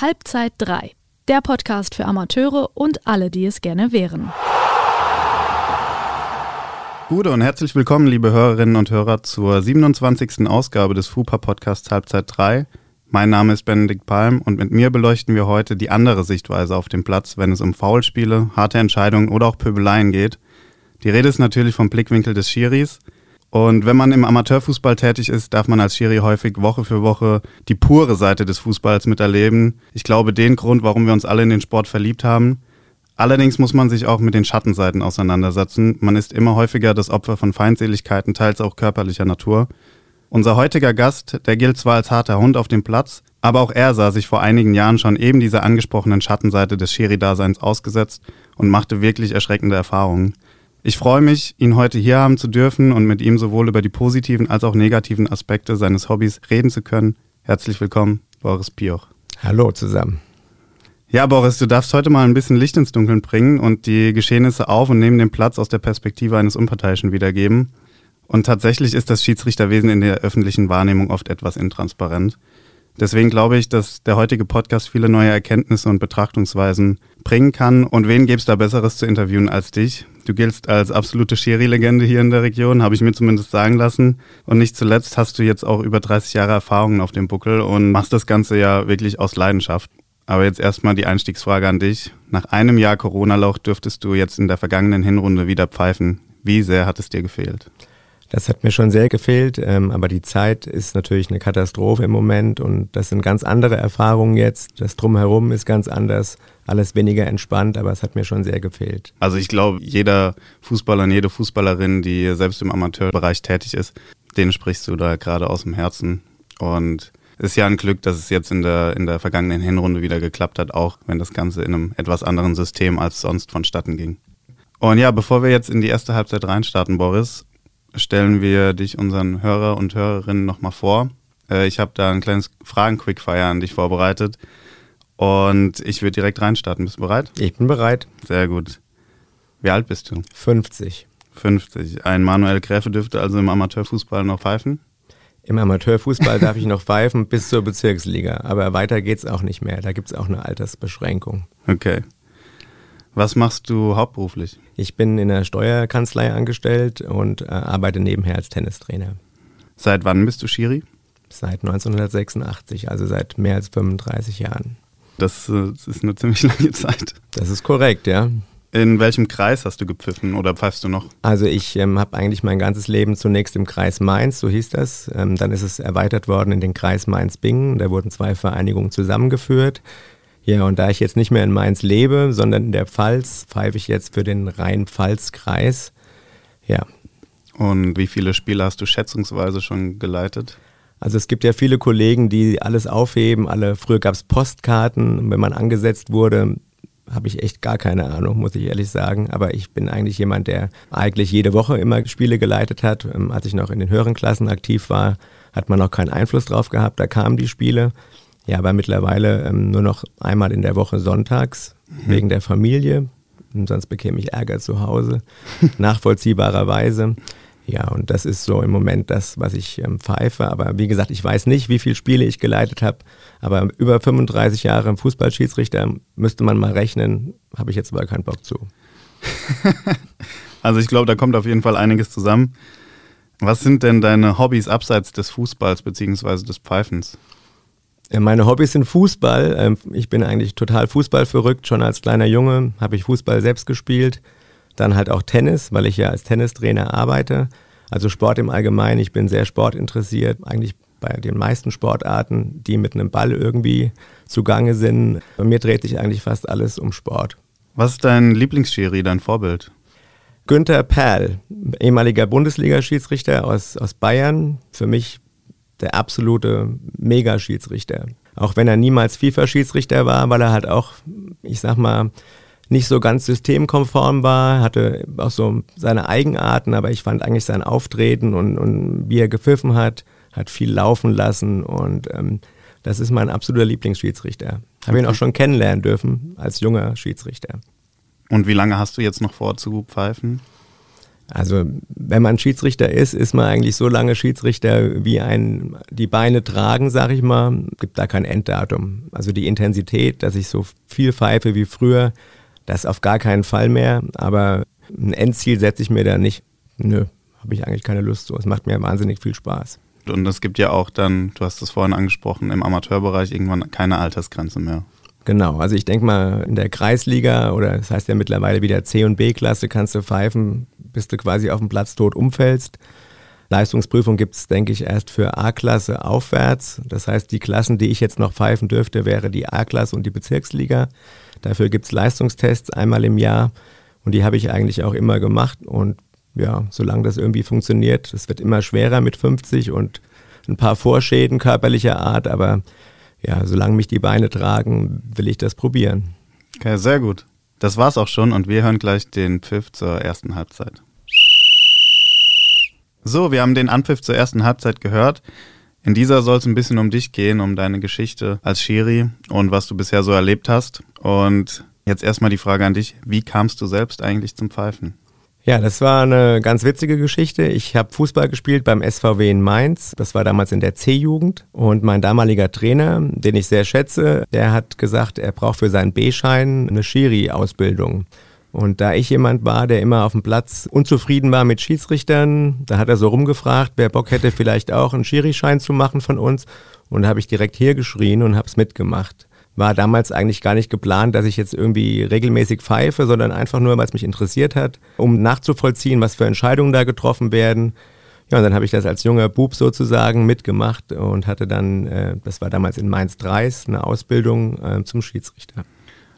Halbzeit 3, der Podcast für Amateure und alle, die es gerne wären. Gute und herzlich willkommen, liebe Hörerinnen und Hörer, zur 27. Ausgabe des FUPA Podcasts Halbzeit 3. Mein Name ist Benedikt Palm und mit mir beleuchten wir heute die andere Sichtweise auf dem Platz, wenn es um Foulspiele, harte Entscheidungen oder auch Pöbeleien geht. Die Rede ist natürlich vom Blickwinkel des Schiris. Und wenn man im Amateurfußball tätig ist, darf man als Schiri häufig Woche für Woche die pure Seite des Fußballs miterleben. Ich glaube, den Grund, warum wir uns alle in den Sport verliebt haben. Allerdings muss man sich auch mit den Schattenseiten auseinandersetzen. Man ist immer häufiger das Opfer von Feindseligkeiten, teils auch körperlicher Natur. Unser heutiger Gast, der gilt zwar als harter Hund auf dem Platz, aber auch er sah sich vor einigen Jahren schon eben dieser angesprochenen Schattenseite des Schiri-Daseins ausgesetzt und machte wirklich erschreckende Erfahrungen. Ich freue mich, ihn heute hier haben zu dürfen und mit ihm sowohl über die positiven als auch negativen Aspekte seines Hobbys reden zu können. Herzlich willkommen, Boris Pioch. Hallo zusammen. Ja, Boris, du darfst heute mal ein bisschen Licht ins Dunkeln bringen und die Geschehnisse auf und neben dem Platz aus der Perspektive eines Unparteiischen wiedergeben. Und tatsächlich ist das Schiedsrichterwesen in der öffentlichen Wahrnehmung oft etwas intransparent. Deswegen glaube ich, dass der heutige Podcast viele neue Erkenntnisse und Betrachtungsweisen bringen kann. Und wen gäbe es da Besseres zu interviewen als dich? Du giltst als absolute Schiri-Legende hier in der Region, habe ich mir zumindest sagen lassen. Und nicht zuletzt hast du jetzt auch über 30 Jahre Erfahrungen auf dem Buckel und machst das Ganze ja wirklich aus Leidenschaft. Aber jetzt erstmal die Einstiegsfrage an dich. Nach einem Jahr Corona-Lauch dürftest du jetzt in der vergangenen Hinrunde wieder pfeifen. Wie sehr hat es dir gefehlt? Das hat mir schon sehr gefehlt, ähm, aber die Zeit ist natürlich eine Katastrophe im Moment und das sind ganz andere Erfahrungen jetzt. Das Drumherum ist ganz anders, alles weniger entspannt, aber es hat mir schon sehr gefehlt. Also ich glaube, jeder Fußballer und jede Fußballerin, die selbst im Amateurbereich tätig ist, den sprichst du da gerade aus dem Herzen. Und es ist ja ein Glück, dass es jetzt in der, in der vergangenen Hinrunde wieder geklappt hat, auch wenn das Ganze in einem etwas anderen System als sonst vonstatten ging. Und ja, bevor wir jetzt in die erste Halbzeit reinstarten, Boris, stellen wir dich unseren Hörer und Hörerinnen nochmal vor. Äh, ich habe da ein kleines Fragen-Quickfire an dich vorbereitet. Und ich würde direkt reinstarten. Bist du bereit? Ich bin bereit. Sehr gut. Wie alt bist du? 50. 50. Ein Manuel Gräfe dürfte also im Amateurfußball noch pfeifen? Im Amateurfußball darf ich noch pfeifen bis zur Bezirksliga, aber weiter geht's auch nicht mehr. Da gibt es auch eine Altersbeschränkung. Okay. Was machst du hauptberuflich? Ich bin in der Steuerkanzlei angestellt und äh, arbeite nebenher als Tennistrainer. Seit wann bist du Schiri? Seit 1986, also seit mehr als 35 Jahren. Das, äh, das ist eine ziemlich lange Zeit. Das ist korrekt, ja. In welchem Kreis hast du gepfiffen oder pfeifst du noch? Also ich ähm, habe eigentlich mein ganzes Leben zunächst im Kreis Mainz, so hieß das. Ähm, dann ist es erweitert worden in den Kreis Mainz-Bingen. Da wurden zwei Vereinigungen zusammengeführt. Ja, und da ich jetzt nicht mehr in Mainz lebe, sondern in der Pfalz, pfeife ich jetzt für den Rhein-Pfalz-Kreis. Ja. Und wie viele Spiele hast du schätzungsweise schon geleitet? Also es gibt ja viele Kollegen, die alles aufheben. Alle, früher gab es Postkarten. Wenn man angesetzt wurde, habe ich echt gar keine Ahnung, muss ich ehrlich sagen. Aber ich bin eigentlich jemand, der eigentlich jede Woche immer Spiele geleitet hat. Ähm, als ich noch in den höheren Klassen aktiv war, hat man noch keinen Einfluss drauf gehabt. Da kamen die Spiele. Ja, aber mittlerweile ähm, nur noch einmal in der Woche sonntags mhm. wegen der Familie. Und sonst bekäme ich Ärger zu Hause, nachvollziehbarerweise. Ja, und das ist so im Moment das, was ich ähm, pfeife. Aber wie gesagt, ich weiß nicht, wie viele Spiele ich geleitet habe. Aber über 35 Jahre im Fußballschiedsrichter müsste man mal rechnen. Habe ich jetzt aber keinen Bock zu. also ich glaube, da kommt auf jeden Fall einiges zusammen. Was sind denn deine Hobbys abseits des Fußballs bzw. des Pfeifens? Meine Hobbys sind Fußball. Ähm, ich bin eigentlich total fußballverrückt. Schon als kleiner Junge habe ich Fußball selbst gespielt. Dann halt auch Tennis, weil ich ja als Tennistrainer arbeite. Also Sport im Allgemeinen. Ich bin sehr sportinteressiert. Eigentlich bei den meisten Sportarten, die mit einem Ball irgendwie zugange sind. Bei mir dreht sich eigentlich fast alles um Sport. Was ist dein Lieblingsschiri, dein Vorbild? Günther Perl, ehemaliger Bundesliga-Schiedsrichter aus, aus Bayern. Für mich der absolute Mega-Schiedsrichter. Auch wenn er niemals FIFA-Schiedsrichter war, weil er halt auch, ich sag mal, nicht so ganz systemkonform war, hatte auch so seine Eigenarten, aber ich fand eigentlich sein Auftreten und, und wie er gepfiffen hat, hat viel laufen lassen und ähm, das ist mein absoluter Lieblingsschiedsrichter. Habe ihn auch schon kennenlernen dürfen als junger Schiedsrichter. Und wie lange hast du jetzt noch vor zu pfeifen? Also wenn man Schiedsrichter ist, ist man eigentlich so lange Schiedsrichter, wie ein die Beine tragen, sag ich mal. Gibt da kein Enddatum. Also die Intensität, dass ich so viel pfeife wie früher, das auf gar keinen Fall mehr. Aber ein Endziel setze ich mir da nicht. Nö, habe ich eigentlich keine Lust zu. Es macht mir wahnsinnig viel Spaß. Und es gibt ja auch dann, du hast es vorhin angesprochen, im Amateurbereich irgendwann keine Altersgrenze mehr. Genau, also ich denke mal, in der Kreisliga oder das heißt ja mittlerweile wieder C- und B-Klasse kannst du pfeifen, bis du quasi auf dem Platz tot umfällst. Leistungsprüfung gibt es, denke ich, erst für A-Klasse aufwärts. Das heißt, die Klassen, die ich jetzt noch pfeifen dürfte, wäre die A-Klasse und die Bezirksliga. Dafür gibt es Leistungstests einmal im Jahr und die habe ich eigentlich auch immer gemacht. Und ja, solange das irgendwie funktioniert, es wird immer schwerer mit 50 und ein paar Vorschäden körperlicher Art, aber ja, solange mich die Beine tragen, will ich das probieren. Okay, sehr gut. Das war's auch schon und wir hören gleich den Pfiff zur ersten Halbzeit. So, wir haben den Anpfiff zur ersten Halbzeit gehört. In dieser soll es ein bisschen um dich gehen, um deine Geschichte als Schiri und was du bisher so erlebt hast. Und jetzt erstmal die Frage an dich, wie kamst du selbst eigentlich zum Pfeifen? Ja, das war eine ganz witzige Geschichte. Ich habe Fußball gespielt beim SVW in Mainz. Das war damals in der C-Jugend. Und mein damaliger Trainer, den ich sehr schätze, der hat gesagt, er braucht für seinen B-Schein eine Schiri-Ausbildung. Und da ich jemand war, der immer auf dem Platz unzufrieden war mit Schiedsrichtern, da hat er so rumgefragt, wer Bock hätte, vielleicht auch einen Schiri-Schein zu machen von uns. Und da habe ich direkt hier geschrien und habe es mitgemacht war damals eigentlich gar nicht geplant, dass ich jetzt irgendwie regelmäßig pfeife, sondern einfach nur, weil es mich interessiert hat, um nachzuvollziehen, was für Entscheidungen da getroffen werden. Ja, und dann habe ich das als junger Bub sozusagen mitgemacht und hatte dann, äh, das war damals in Mainz 3, eine Ausbildung äh, zum Schiedsrichter.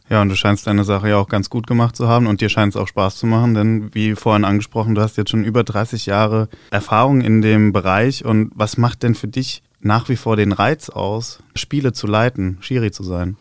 Ja, und du scheinst deine Sache ja auch ganz gut gemacht zu haben und dir scheint es auch Spaß zu machen, denn wie vorhin angesprochen, du hast jetzt schon über 30 Jahre Erfahrung in dem Bereich und was macht denn für dich nach wie vor den Reiz aus, Spiele zu leiten, Schiri zu sein?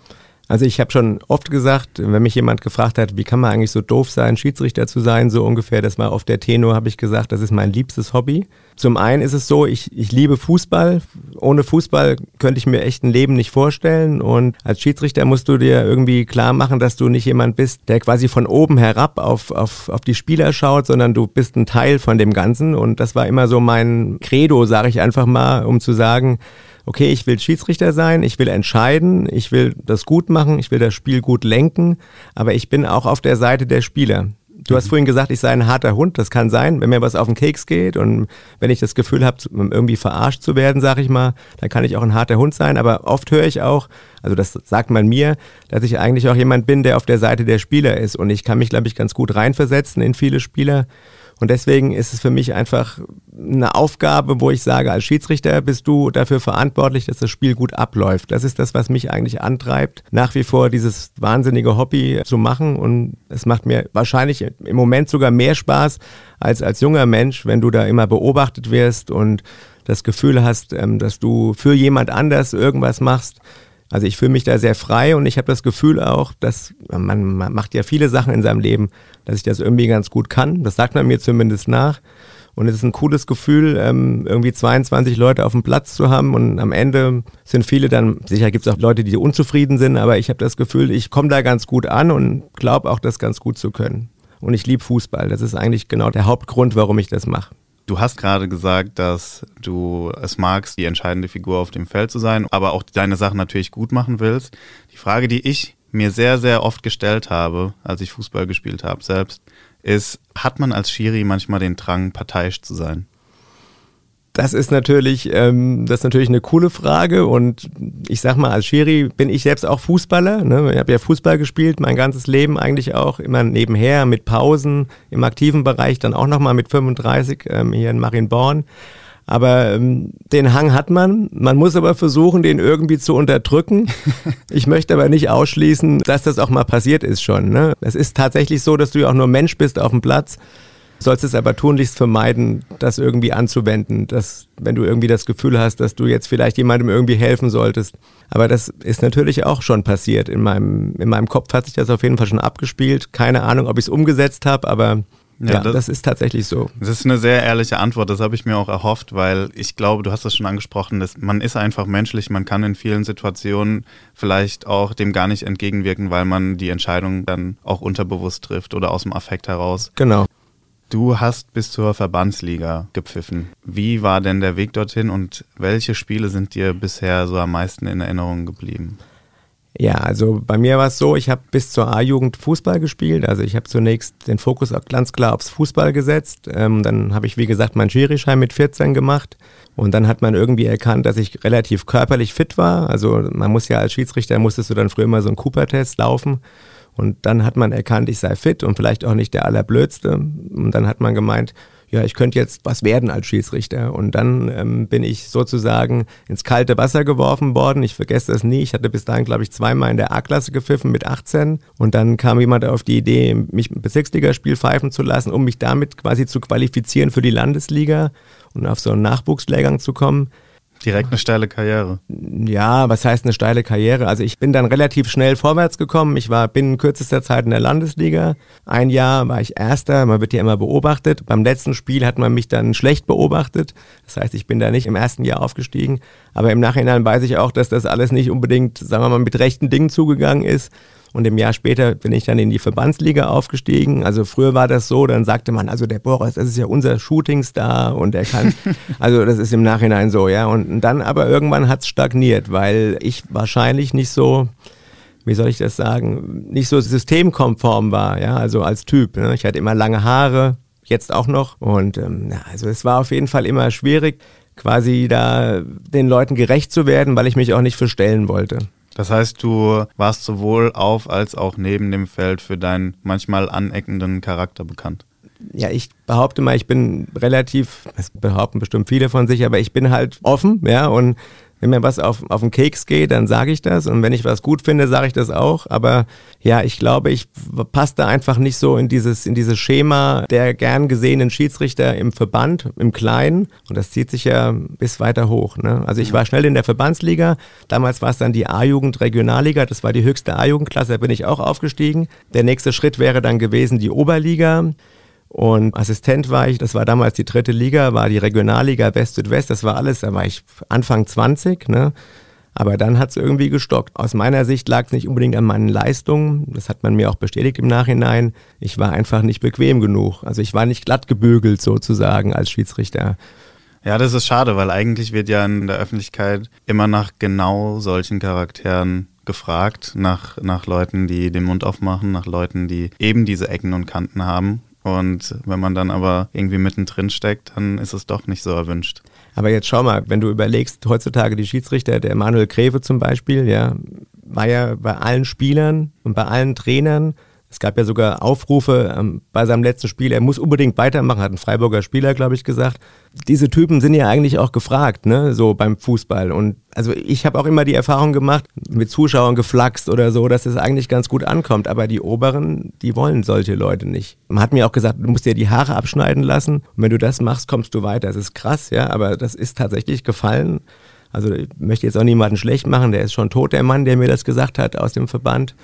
Also ich habe schon oft gesagt, wenn mich jemand gefragt hat, wie kann man eigentlich so doof sein, Schiedsrichter zu sein, so ungefähr, das war auf der Tenor, habe ich gesagt, das ist mein liebstes Hobby. Zum einen ist es so, ich, ich liebe Fußball. Ohne Fußball könnte ich mir echt ein Leben nicht vorstellen. Und als Schiedsrichter musst du dir irgendwie klar machen, dass du nicht jemand bist, der quasi von oben herab auf, auf, auf die Spieler schaut, sondern du bist ein Teil von dem Ganzen. Und das war immer so mein Credo, sage ich einfach mal, um zu sagen, okay, ich will Schiedsrichter sein, ich will entscheiden, ich will das gut machen, ich will das Spiel gut lenken, aber ich bin auch auf der Seite der Spieler. Du hast mhm. vorhin gesagt, ich sei ein harter Hund. Das kann sein, wenn mir was auf den Keks geht und wenn ich das Gefühl habe, irgendwie verarscht zu werden, sag ich mal, dann kann ich auch ein harter Hund sein. Aber oft höre ich auch, also das sagt man mir, dass ich eigentlich auch jemand bin, der auf der Seite der Spieler ist. Und ich kann mich, glaube ich, ganz gut reinversetzen in viele Spieler. Und deswegen ist es für mich einfach eine Aufgabe, wo ich sage, als Schiedsrichter bist du dafür verantwortlich, dass das Spiel gut abläuft. Das ist das, was mich eigentlich antreibt, nach wie vor dieses wahnsinnige Hobby zu machen. Und es macht mir wahrscheinlich im Moment sogar mehr Spaß als als junger Mensch, wenn du da immer beobachtet wirst und das Gefühl hast, ähm, dass du für jemand anders irgendwas machst. Also ich fühle mich da sehr frei und ich habe das Gefühl auch, dass man, man macht ja viele Sachen in seinem Leben, dass ich das irgendwie ganz gut kann. Das sagt man mir zumindest nach. Und es ist ein cooles Gefühl, ähm, irgendwie 22 Leute auf dem Platz zu haben und am Ende sind viele dann, sicher gibt es auch Leute, die unzufrieden sind, aber ich habe das Gefühl, ich komme da ganz gut an und glaube auch, das ganz gut zu können. Und ich liebe Fußball. Das ist eigentlich genau der Hauptgrund, warum ich das mache. Du hast gerade gesagt, dass du es magst, die entscheidende Figur auf dem Feld zu sein, aber auch deine Sachen natürlich gut machen willst. Die Frage, die ich mir sehr, sehr oft gestellt habe, als ich Fußball gespielt habe selbst, ist, hat man als Schiri manchmal den Drang, parteiisch zu sein? Das ist natürlich, ähm, das ist natürlich eine coole Frage und ich sag mal, als Schiri bin ich selbst auch Fußballer. Ne? Ich habe ja Fußball gespielt, mein ganzes Leben eigentlich auch, immer nebenher mit Pausen im aktiven Bereich, dann auch nochmal mit 35 ähm, hier in Marienborn. Aber ähm, den Hang hat man. Man muss aber versuchen, den irgendwie zu unterdrücken. Ich möchte aber nicht ausschließen, dass das auch mal passiert ist schon. Ne? Es ist tatsächlich so, dass du ja auch nur Mensch bist auf dem Platz sollst es aber tunlichst vermeiden, das irgendwie anzuwenden, dass, wenn du irgendwie das Gefühl hast, dass du jetzt vielleicht jemandem irgendwie helfen solltest. Aber das ist natürlich auch schon passiert. In meinem, in meinem Kopf hat sich das auf jeden Fall schon abgespielt. Keine Ahnung, ob ich es umgesetzt habe, aber ja, ja das, das, ist tatsächlich so. Das ist eine sehr ehrliche Antwort, das habe ich mir auch erhofft, weil ich glaube, du hast das schon angesprochen, dass man ist einfach menschlich, man kann in vielen Situationen vielleicht auch dem gar nicht entgegenwirken, weil man die Entscheidung dann auch unterbewusst trifft oder aus dem Affekt heraus. Genau. Du hast bis zur Verbandsliga gepfiffen. Wie war denn der Weg dorthin und welche Spiele sind dir bisher so am meisten in Erinnerung geblieben? Ja, also bei mir war es so, ich habe bis zur A-Jugend Fußball gespielt. Also ich habe zunächst den Fokus ganz klar aufs Fußball gesetzt. Ähm, dann habe ich, wie gesagt, meinen Schirischein mit 14 gemacht. Und dann hat man irgendwie erkannt, dass ich relativ körperlich fit war. Also man muss ja als Schiedsrichter, musstest du dann früher immer so einen Cooper-Test laufen. Und dann hat man erkannt, ich sei fit und vielleicht auch nicht der allerblödste. Und dann hat man gemeint, ja, ich könnte jetzt was werden als Schiedsrichter. Und dann ähm, bin ich sozusagen ins kalte Wasser geworfen worden. Ich vergesse das nie. Ich hatte bis dahin, glaube ich, zweimal in der A-Klasse gepfiffen mit 18. Und dann kam jemand auf die Idee, mich ein Bezirksligaspiel pfeifen zu lassen, um mich damit quasi zu qualifizieren für die Landesliga und auf so einen Nachwuchslehrgang zu kommen. Direkt eine steile Karriere. Ja, was heißt eine steile Karriere? Also ich bin dann relativ schnell vorwärts gekommen. Ich war binnen kürzester Zeit in der Landesliga. Ein Jahr war ich Erster. Man wird ja immer beobachtet. Beim letzten Spiel hat man mich dann schlecht beobachtet. Das heißt, ich bin da nicht im ersten Jahr aufgestiegen. Aber im Nachhinein weiß ich auch, dass das alles nicht unbedingt, sagen wir mal, mit rechten Dingen zugegangen ist. Und im Jahr später bin ich dann in die Verbandsliga aufgestiegen. Also früher war das so, dann sagte man, also der Boris, das ist ja unser Shootingstar und er kann, also das ist im Nachhinein so, ja. Und dann aber irgendwann hat es stagniert, weil ich wahrscheinlich nicht so, wie soll ich das sagen, nicht so systemkonform war, ja, also als Typ. Ne? Ich hatte immer lange Haare, jetzt auch noch. Und ähm, na, also es war auf jeden Fall immer schwierig, quasi da den Leuten gerecht zu werden, weil ich mich auch nicht verstellen wollte. Das heißt, du warst sowohl auf als auch neben dem Feld für deinen manchmal aneckenden Charakter bekannt. Ja, ich behaupte mal, ich bin relativ, das behaupten bestimmt viele von sich, aber ich bin halt offen, ja, und wenn mir was auf, auf den Keks geht, dann sage ich das. Und wenn ich was gut finde, sage ich das auch. Aber ja, ich glaube, ich passte einfach nicht so in dieses, in dieses Schema der gern gesehenen Schiedsrichter im Verband, im Kleinen. Und das zieht sich ja bis weiter hoch. Ne? Also ich war schnell in der Verbandsliga. Damals war es dann die A-Jugend Regionalliga. Das war die höchste A-Jugendklasse. Da bin ich auch aufgestiegen. Der nächste Schritt wäre dann gewesen die Oberliga. Und Assistent war ich, das war damals die dritte Liga, war die Regionalliga West-Südwest, das war alles, da war ich Anfang 20, ne? Aber dann hat es irgendwie gestockt. Aus meiner Sicht lag es nicht unbedingt an meinen Leistungen. Das hat man mir auch bestätigt im Nachhinein. Ich war einfach nicht bequem genug. Also ich war nicht glatt gebügelt sozusagen als Schiedsrichter. Ja, das ist schade, weil eigentlich wird ja in der Öffentlichkeit immer nach genau solchen Charakteren gefragt, nach, nach Leuten, die den Mund aufmachen, nach Leuten, die eben diese Ecken und Kanten haben. Und wenn man dann aber irgendwie mittendrin steckt, dann ist es doch nicht so erwünscht. Aber jetzt schau mal, wenn du überlegst, heutzutage die Schiedsrichter, der Manuel Greve zum Beispiel, ja, war ja bei allen Spielern und bei allen Trainern es gab ja sogar Aufrufe ähm, bei seinem letzten Spiel, er muss unbedingt weitermachen, hat ein Freiburger Spieler, glaube ich, gesagt. Diese Typen sind ja eigentlich auch gefragt, ne, so beim Fußball. Und also ich habe auch immer die Erfahrung gemacht, mit Zuschauern geflaxt oder so, dass es eigentlich ganz gut ankommt. Aber die Oberen, die wollen solche Leute nicht. Man hat mir auch gesagt, du musst dir die Haare abschneiden lassen. Und wenn du das machst, kommst du weiter. Das ist krass, ja, aber das ist tatsächlich gefallen. Also ich möchte jetzt auch niemanden schlecht machen, der ist schon tot, der Mann, der mir das gesagt hat aus dem Verband.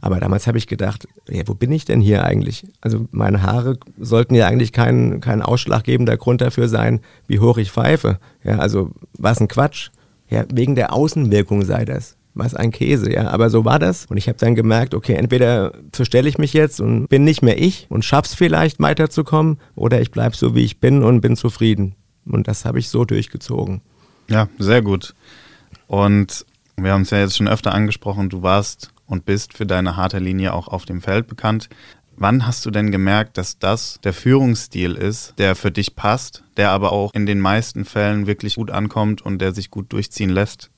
Aber damals habe ich gedacht, ja, wo bin ich denn hier eigentlich? Also meine Haare sollten ja eigentlich kein, kein ausschlaggebender Grund dafür sein, wie hoch ich pfeife. Ja, also was ein Quatsch. Ja, wegen der Außenwirkung sei das. Was ein Käse, ja. Aber so war das. Und ich habe dann gemerkt, okay, entweder verstelle ich mich jetzt und bin nicht mehr ich und schaff's vielleicht weiterzukommen, oder ich bleib so wie ich bin und bin zufrieden. Und das habe ich so durchgezogen. Ja, sehr gut. Und wir haben es ja jetzt schon öfter angesprochen, du warst und bist für deine harte Linie auch auf dem Feld bekannt. Wann hast du denn gemerkt, dass das der Führungsstil ist, der für dich passt, der aber auch in den meisten Fällen wirklich gut ankommt und der sich gut durchziehen lässt?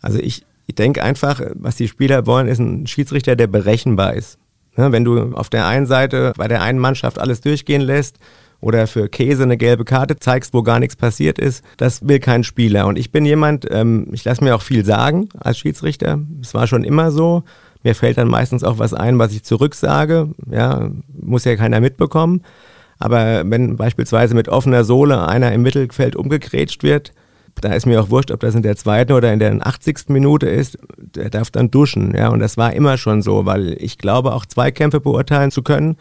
Also ich, ich denke einfach, was die Spieler wollen, ist ein Schiedsrichter, der berechenbar ist. wenn du auf der einen Seite bei der einen Mannschaft alles durchgehen lässt oder für Käse eine gelbe Karte zeigst, wo gar nichts passiert ist, das will kein Spieler. Und ich bin jemand, ähm, ich lasse mir auch viel sagen als Schiedsrichter. Es war schon immer so. Mir fällt dann meistens auch was ein, was ich zurücksage. Ja, muss ja keiner mitbekommen. Aber wenn beispielsweise mit offener Sohle einer im Mittelfeld umgegrätscht wird, da ist mir auch wurscht, ob das in der zweiten oder in der 80. Minute ist, der darf dann duschen. Ja, und das war immer schon so, weil ich glaube, auch Zweikämpfe beurteilen zu können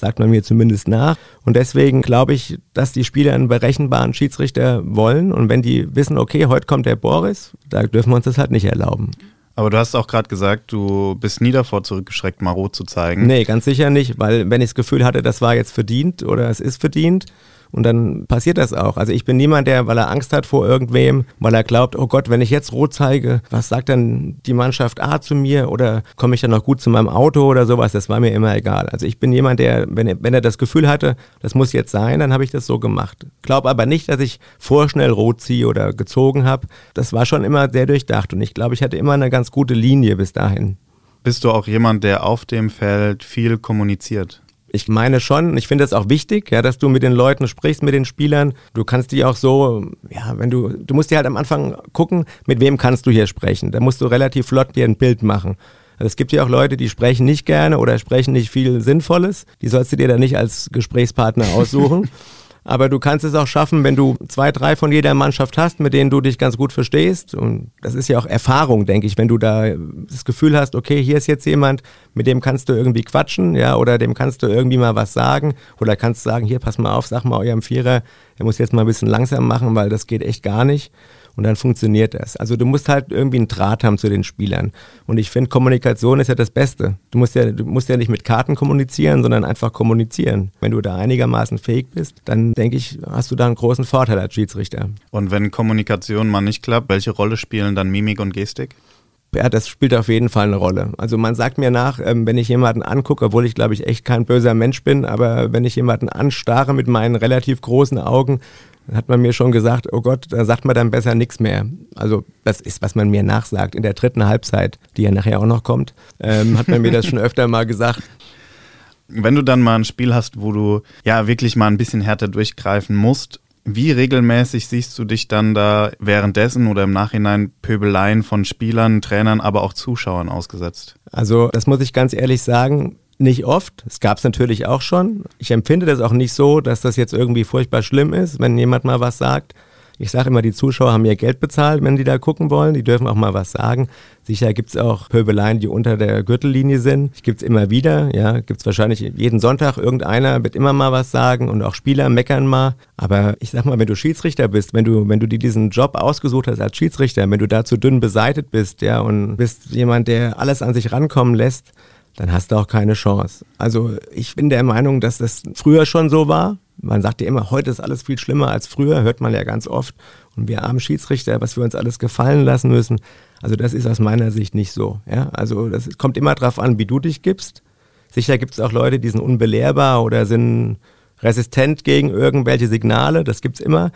sagt man mir zumindest nach. Und deswegen glaube ich, dass die Spieler einen berechenbaren Schiedsrichter wollen. Und wenn die wissen, okay, heute kommt der Boris, da dürfen wir uns das halt nicht erlauben. Aber du hast auch gerade gesagt, du bist nie davor zurückgeschreckt, mal rot zu zeigen. Nee, ganz sicher nicht, weil wenn ich das Gefühl hatte, das war jetzt verdient oder es ist verdient, und dann passiert das auch. Also ich bin niemand, der, weil er Angst hat vor irgendwem, weil er glaubt, oh Gott, wenn ich jetzt rot zeige, was sagt dann die Mannschaft A zu mir oder komme ich dann noch gut zu meinem Auto oder sowas? Das war mir immer egal. Also ich bin jemand, der, wenn er, wenn er das Gefühl hatte, das muss jetzt sein, dann habe ich das so gemacht. Glaube aber nicht, dass ich vorschnell rot ziehe oder gezogen habe. Das war schon immer sehr durchdacht und ich glaube, ich hatte immer eine ganz gute Linie bis dahin. Bist du auch jemand, der auf dem Feld viel kommuniziert? Ich meine schon, ich finde es auch wichtig, ja, dass du mit den Leuten sprichst, mit den Spielern. Du kannst die auch so, ja, wenn du, du musst dir halt am Anfang gucken, mit wem kannst du hier sprechen. Da musst du relativ flott dir ein Bild machen. Also es gibt ja auch Leute, die sprechen nicht gerne oder sprechen nicht viel Sinnvolles. Die sollst du dir dann nicht als Gesprächspartner aussuchen. Aber du kannst es auch schaffen, wenn du zwei, drei von jeder Mannschaft hast, mit denen du dich ganz gut verstehst. Und das ist ja auch Erfahrung, denke ich, wenn du da das Gefühl hast, okay, hier ist jetzt jemand, mit dem kannst du irgendwie quatschen, ja, oder dem kannst du irgendwie mal was sagen. Oder kannst sagen, hier, pass mal auf, sag mal eurem Vierer, der muss jetzt mal ein bisschen langsam machen, weil das geht echt gar nicht und dann funktioniert das. Also du musst halt irgendwie einen Draht haben zu den Spielern. Und ich finde, Kommunikation ist ja das Beste. Du musst ja, du musst ja nicht mit Karten kommunizieren, sondern einfach kommunizieren. Wenn du da einigermaßen fähig bist, dann denke ich, hast du da einen großen Vorteil als Schiedsrichter. Und wenn Kommunikation mal nicht klappt, welche Rolle spielen dann Mimik und Gestik? Ja, das spielt auf jeden Fall eine Rolle. Also man sagt mir nach, ähm, wenn ich jemanden angucke, obwohl ich glaube ich echt kein böser Mensch bin, aber wenn ich jemanden anstarre mit meinen relativ großen Augen, hat man mir schon gesagt, oh Gott, da sagt man dann besser nichts mehr. Also das ist, was man mir nachsagt. In der dritten Halbzeit, die ja nachher auch noch kommt, ähm, hat man mir das schon öfter mal gesagt. Wenn du dann mal ein Spiel hast, wo du ja wirklich mal ein bisschen härter durchgreifen musst, wie regelmäßig siehst du dich dann da währenddessen oder im Nachhinein Pöbeleien von Spielern, Trainern, aber auch Zuschauern ausgesetzt? Also das muss ich ganz ehrlich sagen, nicht oft. Es gab es natürlich auch schon. Ich empfinde das auch nicht so, dass das jetzt irgendwie furchtbar schlimm ist, wenn jemand mal was sagt. Ich sage immer, die Zuschauer haben ja Geld bezahlt, wenn die da gucken wollen. Die dürfen auch mal was sagen. Sicher gibt es auch Pöbeleien, die unter der Gürtellinie sind. Gibt es immer wieder. Ja, gibt es wahrscheinlich jeden Sonntag. Irgendeiner wird immer mal was sagen und auch Spieler meckern mal. Aber ich sag mal, wenn du Schiedsrichter bist, wenn du, wenn du dir diesen Job ausgesucht hast als Schiedsrichter, wenn du da zu dünn beseitet bist, ja, und bist jemand, der alles an sich rankommen lässt, dann hast du auch keine Chance. Also ich bin der Meinung, dass das früher schon so war. Man sagt ja immer, heute ist alles viel schlimmer als früher, hört man ja ganz oft. Und wir armen Schiedsrichter, was wir uns alles gefallen lassen müssen. Also das ist aus meiner Sicht nicht so. Ja? Also das kommt immer darauf an, wie du dich gibst. Sicher gibt es auch Leute, die sind unbelehrbar oder sind resistent gegen irgendwelche Signale, das gibt es immer.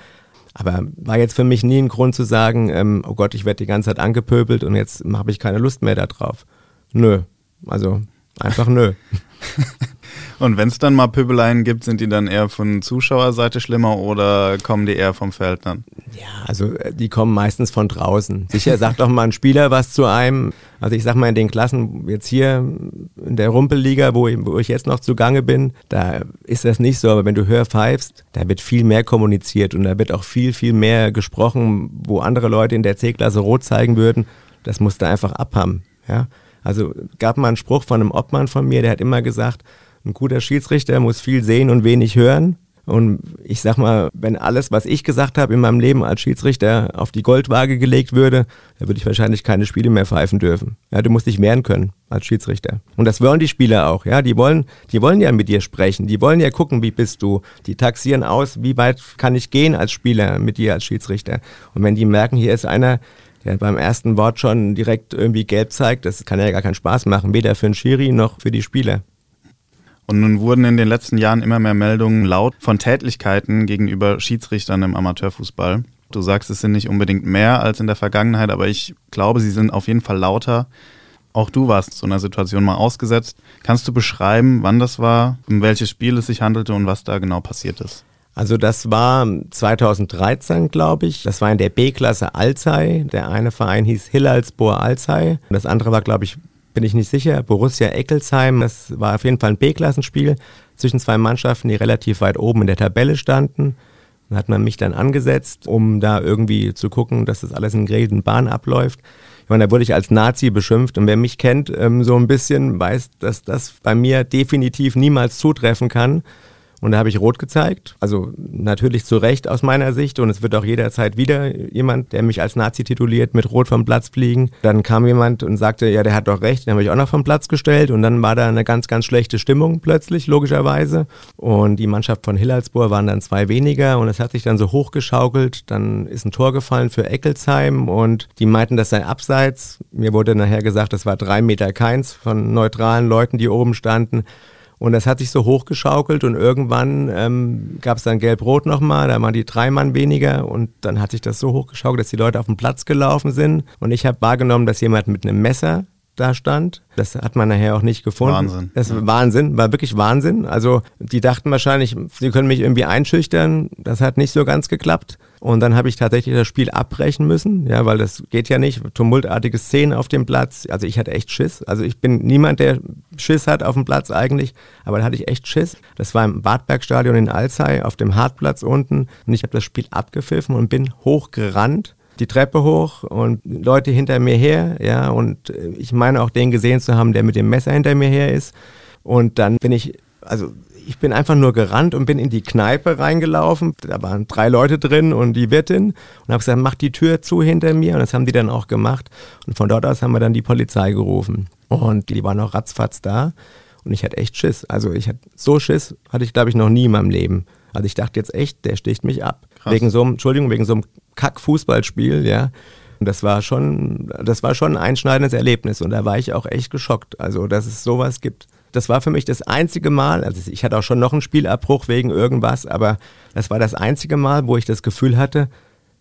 Aber war jetzt für mich nie ein Grund zu sagen, ähm, oh Gott, ich werde die ganze Zeit angepöbelt und jetzt habe ich keine Lust mehr darauf. Nö, also einfach nö. Und wenn es dann mal Pöbeleien gibt, sind die dann eher von Zuschauerseite schlimmer oder kommen die eher vom Feld dann? Ja, also äh, die kommen meistens von draußen. Sicher sagt doch mal ein Spieler was zu einem. Also ich sag mal in den Klassen jetzt hier in der Rumpelliga, wo ich, wo ich jetzt noch zugange bin, da ist das nicht so. Aber wenn du höher pfeifst, da wird viel mehr kommuniziert und da wird auch viel, viel mehr gesprochen, wo andere Leute in der C-Klasse rot zeigen würden. Das musst du einfach abhaben. Ja? Also gab mal einen Spruch von einem Obmann von mir, der hat immer gesagt, ein guter Schiedsrichter muss viel sehen und wenig hören. Und ich sag mal, wenn alles, was ich gesagt habe in meinem Leben als Schiedsrichter auf die Goldwaage gelegt würde, dann würde ich wahrscheinlich keine Spiele mehr pfeifen dürfen. Ja, du musst dich wehren können als Schiedsrichter. Und das wollen die Spieler auch. Ja, die wollen, die wollen ja mit dir sprechen. Die wollen ja gucken, wie bist du. Die taxieren aus, wie weit kann ich gehen als Spieler mit dir als Schiedsrichter. Und wenn die merken, hier ist einer, der beim ersten Wort schon direkt irgendwie gelb zeigt, das kann ja gar keinen Spaß machen, weder für den Schiri noch für die Spieler. Und nun wurden in den letzten Jahren immer mehr Meldungen laut von Tätlichkeiten gegenüber Schiedsrichtern im Amateurfußball. Du sagst, es sind nicht unbedingt mehr als in der Vergangenheit, aber ich glaube, sie sind auf jeden Fall lauter. Auch du warst so einer Situation mal ausgesetzt. Kannst du beschreiben, wann das war, um welches Spiel es sich handelte und was da genau passiert ist? Also das war 2013, glaube ich. Das war in der B-Klasse Alzey. Der eine Verein hieß Hillalsbohr Alzey. Das andere war, glaube ich, bin ich nicht sicher, Borussia Eckelsheim. Das war auf jeden Fall ein B-Klassenspiel zwischen zwei Mannschaften, die relativ weit oben in der Tabelle standen. Dann hat man mich dann angesetzt, um da irgendwie zu gucken, dass das alles in geregelten Bahn abläuft. Ich meine, da wurde ich als Nazi beschimpft und wer mich kennt, ähm, so ein bisschen weiß, dass das bei mir definitiv niemals zutreffen kann. Und da habe ich rot gezeigt. Also natürlich zu Recht aus meiner Sicht. Und es wird auch jederzeit wieder jemand, der mich als Nazi tituliert, mit rot vom Platz fliegen. Dann kam jemand und sagte, ja, der hat doch recht. Den habe ich auch noch vom Platz gestellt. Und dann war da eine ganz, ganz schlechte Stimmung plötzlich, logischerweise. Und die Mannschaft von Hillalsburg waren dann zwei weniger. Und es hat sich dann so hochgeschaukelt. Dann ist ein Tor gefallen für Eckelsheim. Und die meinten, das sei abseits. Mir wurde nachher gesagt, das war drei Meter keins von neutralen Leuten, die oben standen. Und das hat sich so hochgeschaukelt und irgendwann ähm, gab es dann Gelb-Rot nochmal, da waren die drei Mann weniger und dann hat sich das so hochgeschaukelt, dass die Leute auf den Platz gelaufen sind. Und ich habe wahrgenommen, dass jemand mit einem Messer da stand. Das hat man nachher auch nicht gefunden. Wahnsinn. Das war Wahnsinn, war wirklich Wahnsinn. Also die dachten wahrscheinlich, sie können mich irgendwie einschüchtern. Das hat nicht so ganz geklappt. Und dann habe ich tatsächlich das Spiel abbrechen müssen, ja, weil das geht ja nicht. Tumultartige Szenen auf dem Platz. Also ich hatte echt Schiss. Also ich bin niemand, der Schiss hat auf dem Platz eigentlich, aber da hatte ich echt Schiss. Das war im Badbergstadion in Alzey auf dem Hartplatz unten und ich habe das Spiel abgepfiffen und bin hochgerannt die Treppe hoch und Leute hinter mir her, ja, und ich meine auch den gesehen zu haben, der mit dem Messer hinter mir her ist. Und dann bin ich, also ich bin einfach nur gerannt und bin in die Kneipe reingelaufen. Da waren drei Leute drin und die Wirtin und habe gesagt, mach die Tür zu hinter mir. Und das haben die dann auch gemacht. Und von dort aus haben wir dann die Polizei gerufen. Und die waren auch ratzfatz da. Und ich hatte echt Schiss. Also ich hatte so Schiss, hatte ich glaube ich noch nie in meinem Leben. Also ich dachte jetzt echt, der sticht mich ab. Krass. Wegen so einem, Entschuldigung, wegen so einem Kack-Fußballspiel, ja. Und das war schon, das war schon ein einschneidendes Erlebnis und da war ich auch echt geschockt, also dass es sowas gibt. Das war für mich das einzige Mal, also ich hatte auch schon noch einen Spielabbruch wegen irgendwas, aber das war das einzige Mal, wo ich das Gefühl hatte,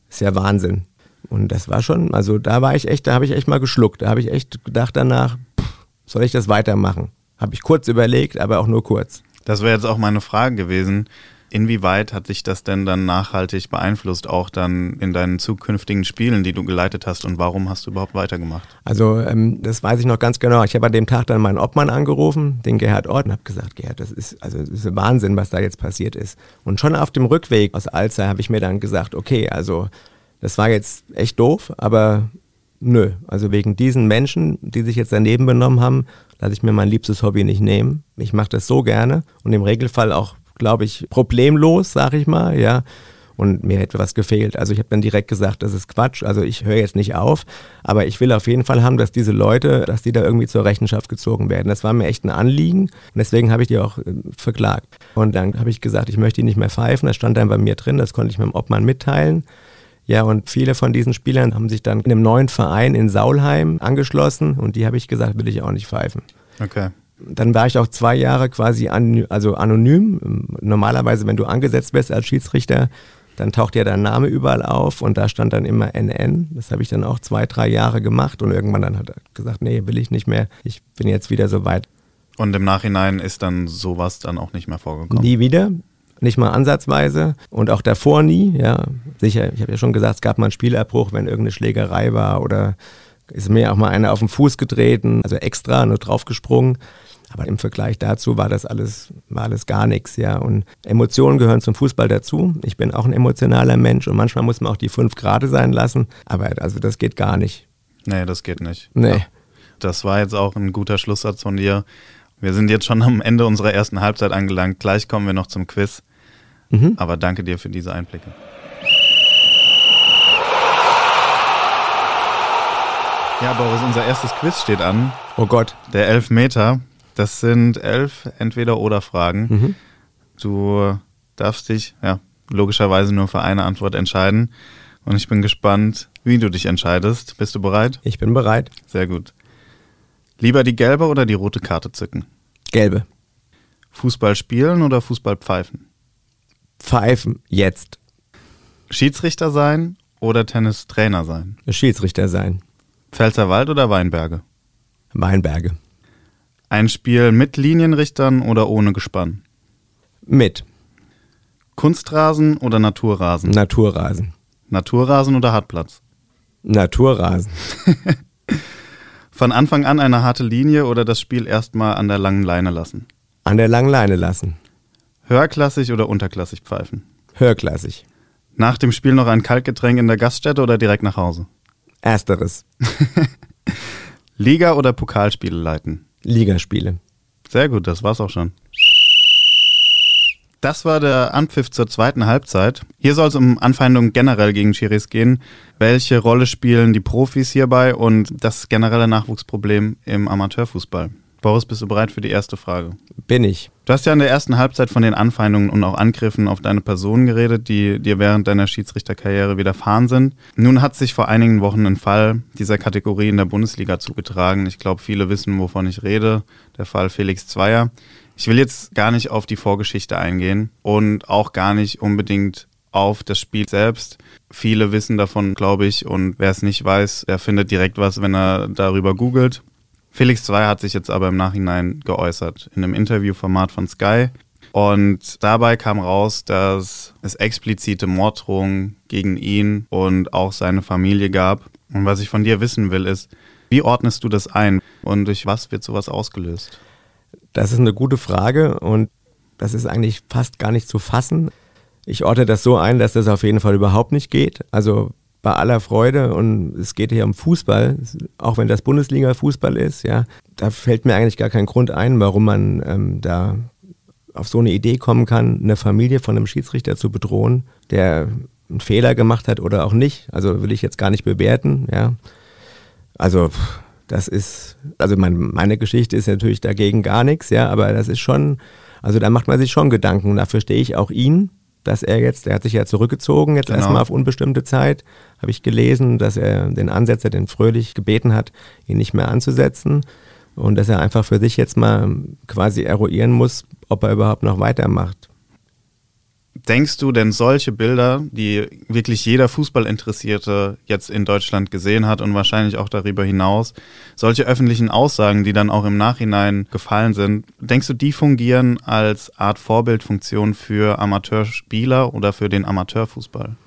ist ja Wahnsinn. Und das war schon, also da war ich echt, da habe ich echt mal geschluckt. Da habe ich echt gedacht danach, pff, soll ich das weitermachen? Habe ich kurz überlegt, aber auch nur kurz. Das wäre jetzt auch meine Frage gewesen. Inwieweit hat sich das denn dann nachhaltig beeinflusst, auch dann in deinen zukünftigen Spielen, die du geleitet hast und warum hast du überhaupt weitergemacht? Also ähm, das weiß ich noch ganz genau. Ich habe an dem Tag dann meinen Obmann angerufen, den Gerhard Ort, und habe gesagt, Gerhard, das ist also das ist Wahnsinn, was da jetzt passiert ist. Und schon auf dem Rückweg aus Alzey habe ich mir dann gesagt, okay, also das war jetzt echt doof, aber nö, also wegen diesen Menschen, die sich jetzt daneben benommen haben, lasse ich mir mein liebstes Hobby nicht nehmen. Ich mache das so gerne und im Regelfall auch glaube ich, problemlos, sag ich mal, ja. Und mir hätte was gefehlt. Also ich habe dann direkt gesagt, das ist Quatsch. Also ich höre jetzt nicht auf, aber ich will auf jeden Fall haben, dass diese Leute, dass die da irgendwie zur Rechenschaft gezogen werden. Das war mir echt ein Anliegen und deswegen habe ich die auch äh, verklagt. Und dann habe ich gesagt, ich möchte die nicht mehr pfeifen. Das stand dann bei mir drin, das konnte ich meinem Obmann mitteilen. Ja, und viele von diesen Spielern haben sich dann in einem neuen Verein in Saulheim angeschlossen und die habe ich gesagt, will ich auch nicht pfeifen. Okay. Dann war ich auch zwei Jahre quasi an, also anonym. Normalerweise, wenn du angesetzt wirst als Schiedsrichter, dann taucht ja dein Name überall auf und da stand dann immer NN. Das habe ich dann auch zwei, drei Jahre gemacht und irgendwann dann hat er gesagt, nee, will ich nicht mehr. Ich bin jetzt wieder so weit. Und im Nachhinein ist dann sowas dann auch nicht mehr vorgekommen? Nie wieder. Nicht mal ansatzweise und auch davor nie, ja. Sicher, ich habe ja schon gesagt, es gab mal einen Spielabbruch, wenn irgendeine Schlägerei war oder ist mir auch mal einer auf den Fuß getreten, also extra nur draufgesprungen. Aber im Vergleich dazu war das alles, war alles gar nichts, ja. Und Emotionen gehören zum Fußball dazu. Ich bin auch ein emotionaler Mensch und manchmal muss man auch die fünf Grade sein lassen. Aber also das geht gar nicht. Nee, das geht nicht. Nee. Ja. Das war jetzt auch ein guter Schlusssatz von dir. Wir sind jetzt schon am Ende unserer ersten Halbzeit angelangt. Gleich kommen wir noch zum Quiz. Mhm. Aber danke dir für diese Einblicke. Ja, Boris, unser erstes Quiz steht an. Oh Gott. Der Elfmeter. Das sind elf Entweder-Oder-Fragen. Mhm. Du darfst dich, ja, logischerweise nur für eine Antwort entscheiden. Und ich bin gespannt, wie du dich entscheidest. Bist du bereit? Ich bin bereit. Sehr gut. Lieber die gelbe oder die rote Karte zücken? Gelbe. Fußball spielen oder Fußball pfeifen? Pfeifen jetzt. Schiedsrichter sein oder Tennistrainer sein? Schiedsrichter sein. Pfälzerwald oder Weinberge? Weinberge. Ein Spiel mit Linienrichtern oder ohne Gespann? Mit. Kunstrasen oder Naturrasen? Naturrasen. Naturrasen oder Hartplatz? Naturrasen. Von Anfang an eine harte Linie oder das Spiel erstmal an der langen Leine lassen? An der langen Leine lassen. Höherklassig oder unterklassig pfeifen? Höherklassig. Nach dem Spiel noch ein Kaltgetränk in der Gaststätte oder direkt nach Hause? Ersteres. Liga- oder Pokalspiele leiten? Ligaspiele. Sehr gut, das war's auch schon. Das war der Anpfiff zur zweiten Halbzeit. Hier soll es um Anfeindungen generell gegen Schiris gehen. Welche Rolle spielen die Profis hierbei und das generelle Nachwuchsproblem im Amateurfußball? Boris, bist du bereit für die erste Frage? Bin ich. Du hast ja in der ersten Halbzeit von den Anfeindungen und auch Angriffen auf deine Person geredet, die dir während deiner Schiedsrichterkarriere widerfahren sind. Nun hat sich vor einigen Wochen ein Fall dieser Kategorie in der Bundesliga zugetragen. Ich glaube, viele wissen, wovon ich rede. Der Fall Felix Zweier. Ich will jetzt gar nicht auf die Vorgeschichte eingehen und auch gar nicht unbedingt auf das Spiel selbst. Viele wissen davon, glaube ich, und wer es nicht weiß, der findet direkt was, wenn er darüber googelt. Felix 2 hat sich jetzt aber im Nachhinein geäußert in einem Interviewformat von Sky. Und dabei kam raus, dass es explizite Morddrohungen gegen ihn und auch seine Familie gab. Und was ich von dir wissen will, ist, wie ordnest du das ein und durch was wird sowas ausgelöst? Das ist eine gute Frage und das ist eigentlich fast gar nicht zu fassen. Ich ordne das so ein, dass das auf jeden Fall überhaupt nicht geht. Also bei aller Freude und es geht hier um Fußball, auch wenn das Bundesliga-Fußball ist, ja, da fällt mir eigentlich gar kein Grund ein, warum man ähm, da auf so eine Idee kommen kann, eine Familie von einem Schiedsrichter zu bedrohen, der einen Fehler gemacht hat oder auch nicht. Also will ich jetzt gar nicht bewerten, ja. Also das ist, also mein, meine Geschichte ist natürlich dagegen gar nichts, ja, aber das ist schon, also da macht man sich schon Gedanken. Dafür stehe ich auch ihn, dass er jetzt, der hat sich ja zurückgezogen, jetzt genau. erstmal auf unbestimmte Zeit, habe ich gelesen, dass er den Ansetzer, den Fröhlich, gebeten hat, ihn nicht mehr anzusetzen und dass er einfach für sich jetzt mal quasi eruieren muss, ob er überhaupt noch weitermacht. Denkst du denn solche Bilder, die wirklich jeder Fußballinteressierte jetzt in Deutschland gesehen hat und wahrscheinlich auch darüber hinaus, solche öffentlichen Aussagen, die dann auch im Nachhinein gefallen sind, denkst du, die fungieren als Art Vorbildfunktion für Amateurspieler oder für den Amateurfußball?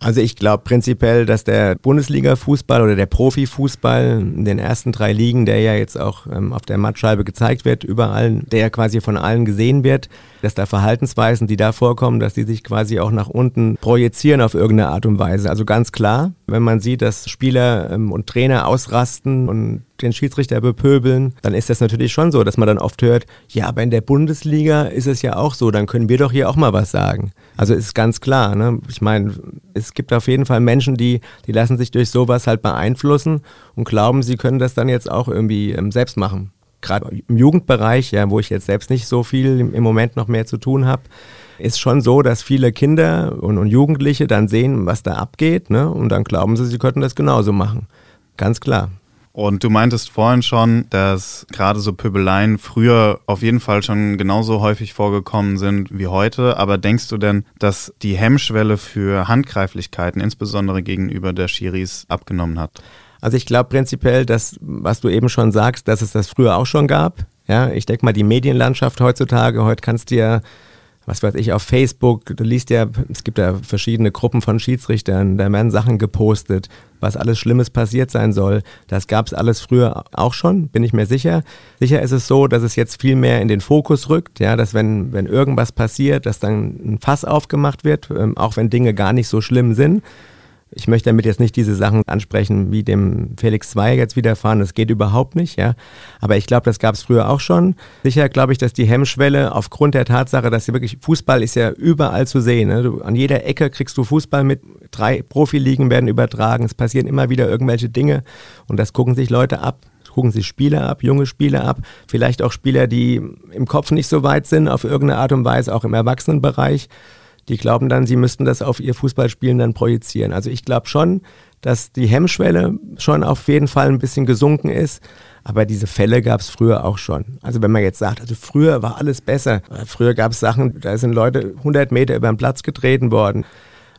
Also ich glaube prinzipiell, dass der Bundesliga-Fußball oder der Profifußball in den ersten drei Ligen, der ja jetzt auch ähm, auf der Mattscheibe gezeigt wird, überall, der quasi von allen gesehen wird, dass da Verhaltensweisen, die da vorkommen, dass die sich quasi auch nach unten projizieren auf irgendeine Art und Weise. Also ganz klar, wenn man sieht, dass Spieler ähm, und Trainer ausrasten und den Schiedsrichter bepöbeln, dann ist das natürlich schon so, dass man dann oft hört, ja, aber in der Bundesliga ist es ja auch so, dann können wir doch hier auch mal was sagen. Also ist ganz klar, ne? Ich meine, es gibt auf jeden Fall Menschen, die, die lassen sich durch sowas halt beeinflussen und glauben, sie können das dann jetzt auch irgendwie ähm, selbst machen. Gerade im Jugendbereich, ja, wo ich jetzt selbst nicht so viel im Moment noch mehr zu tun habe, ist schon so, dass viele Kinder und, und, Jugendliche dann sehen, was da abgeht, ne? Und dann glauben sie, sie könnten das genauso machen. Ganz klar. Und du meintest vorhin schon, dass gerade so Pöbeleien früher auf jeden Fall schon genauso häufig vorgekommen sind wie heute. Aber denkst du denn, dass die Hemmschwelle für Handgreiflichkeiten, insbesondere gegenüber der Schiris, abgenommen hat? Also ich glaube prinzipiell, dass, was du eben schon sagst, dass es das früher auch schon gab. Ja, ich denke mal, die Medienlandschaft heutzutage, heute kannst du ja was weiß ich, auf Facebook, du liest ja, es gibt ja verschiedene Gruppen von Schiedsrichtern, da werden Sachen gepostet, was alles Schlimmes passiert sein soll. Das gab es alles früher auch schon, bin ich mir sicher. Sicher ist es so, dass es jetzt viel mehr in den Fokus rückt, ja, dass wenn, wenn irgendwas passiert, dass dann ein Fass aufgemacht wird, ähm, auch wenn Dinge gar nicht so schlimm sind. Ich möchte damit jetzt nicht diese Sachen ansprechen, wie dem Felix Zweier jetzt widerfahren. Das geht überhaupt nicht, ja. Aber ich glaube, das gab es früher auch schon. Sicher glaube ich, dass die Hemmschwelle aufgrund der Tatsache, dass hier wirklich Fußball ist ja überall zu sehen. Ne? Du, an jeder Ecke kriegst du Fußball mit. Drei Profiligen werden übertragen. Es passieren immer wieder irgendwelche Dinge und das gucken sich Leute ab gucken sich Spieler ab, junge Spieler ab, vielleicht auch Spieler, die im Kopf nicht so weit sind, auf irgendeine Art und Weise, auch im Erwachsenenbereich die glauben dann, sie müssten das auf ihr Fußballspielen dann projizieren. Also ich glaube schon, dass die Hemmschwelle schon auf jeden Fall ein bisschen gesunken ist. Aber diese Fälle gab es früher auch schon. Also wenn man jetzt sagt, also früher war alles besser. Früher gab es Sachen, da sind Leute 100 Meter über den Platz getreten worden.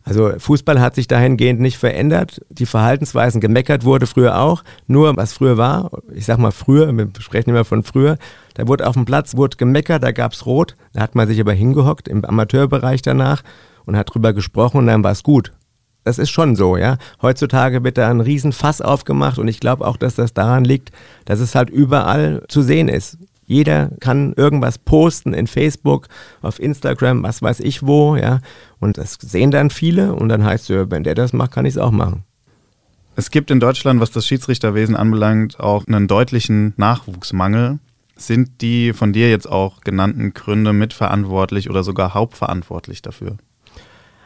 Also Fußball hat sich dahingehend nicht verändert. Die Verhaltensweisen gemeckert wurde früher auch. Nur was früher war, ich sag mal früher, wir sprechen immer von früher, da wurde auf dem Platz wurde gemeckert, da gab es Rot. Da hat man sich aber hingehockt im Amateurbereich danach und hat drüber gesprochen und dann war es gut. Das ist schon so, ja. Heutzutage wird da ein Riesenfass aufgemacht und ich glaube auch, dass das daran liegt, dass es halt überall zu sehen ist. Jeder kann irgendwas posten in Facebook, auf Instagram, was weiß ich wo, ja. Und das sehen dann viele und dann heißt es, wenn der das macht, kann ich es auch machen. Es gibt in Deutschland, was das Schiedsrichterwesen anbelangt, auch einen deutlichen Nachwuchsmangel. Sind die von dir jetzt auch genannten Gründe mitverantwortlich oder sogar hauptverantwortlich dafür?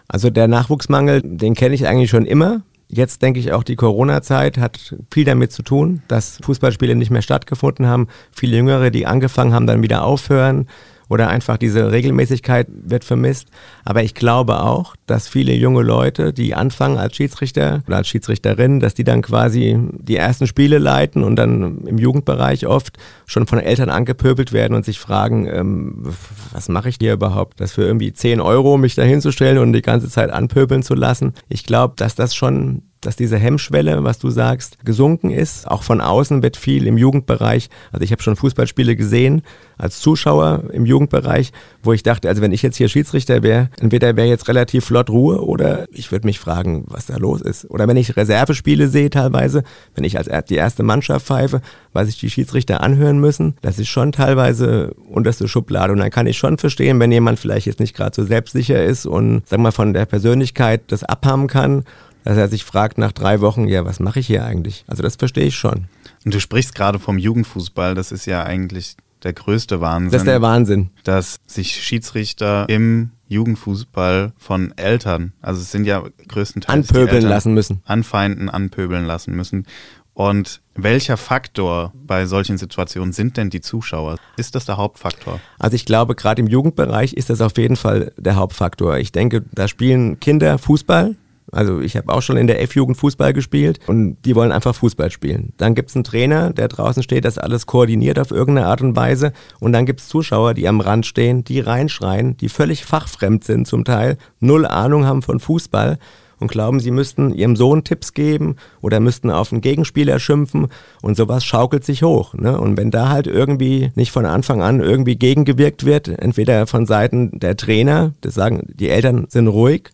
Also der Nachwuchsmangel, den kenne ich eigentlich schon immer. Jetzt denke ich auch, die Corona-Zeit hat viel damit zu tun, dass Fußballspiele nicht mehr stattgefunden haben. Viele Jüngere, die angefangen haben, dann wieder aufhören oder einfach diese Regelmäßigkeit wird vermisst. Aber ich glaube auch, dass viele junge Leute, die anfangen als Schiedsrichter oder als Schiedsrichterin, dass die dann quasi die ersten Spiele leiten und dann im Jugendbereich oft schon von Eltern angepöbelt werden und sich fragen, ähm, was mache ich hier überhaupt? Das für irgendwie 10 Euro mich da hinzustellen und die ganze Zeit anpöbeln zu lassen. Ich glaube, dass das schon dass diese Hemmschwelle, was du sagst, gesunken ist. Auch von außen wird viel im Jugendbereich, also ich habe schon Fußballspiele gesehen als Zuschauer im Jugendbereich, wo ich dachte, also wenn ich jetzt hier Schiedsrichter wäre, entweder wäre jetzt relativ flott Ruhe oder ich würde mich fragen, was da los ist. Oder wenn ich Reservespiele sehe teilweise, wenn ich als die erste Mannschaft pfeife, was sich die Schiedsrichter anhören müssen, das ist schon teilweise unterste Schublade. Und dann kann ich schon verstehen, wenn jemand vielleicht jetzt nicht gerade so selbstsicher ist und, sag mal, von der Persönlichkeit das abhaben kann dass er sich fragt nach drei Wochen, ja, was mache ich hier eigentlich? Also das verstehe ich schon. Und du sprichst gerade vom Jugendfußball, das ist ja eigentlich der größte Wahnsinn. Das ist der Wahnsinn. Dass sich Schiedsrichter im Jugendfußball von Eltern, also es sind ja größtenteils anpöbeln lassen müssen. Anfeinden, anpöbeln lassen müssen. Und welcher Faktor bei solchen Situationen sind denn die Zuschauer? Ist das der Hauptfaktor? Also ich glaube, gerade im Jugendbereich ist das auf jeden Fall der Hauptfaktor. Ich denke, da spielen Kinder Fußball, also ich habe auch schon in der F-Jugend Fußball gespielt und die wollen einfach Fußball spielen. Dann gibt es einen Trainer, der draußen steht, das alles koordiniert auf irgendeine Art und Weise. Und dann gibt es Zuschauer, die am Rand stehen, die reinschreien, die völlig fachfremd sind zum Teil, null Ahnung haben von Fußball und glauben, sie müssten ihrem Sohn Tipps geben oder müssten auf einen Gegenspieler schimpfen und sowas schaukelt sich hoch. Ne? Und wenn da halt irgendwie nicht von Anfang an irgendwie gegengewirkt wird, entweder von Seiten der Trainer, das sagen, die Eltern sind ruhig,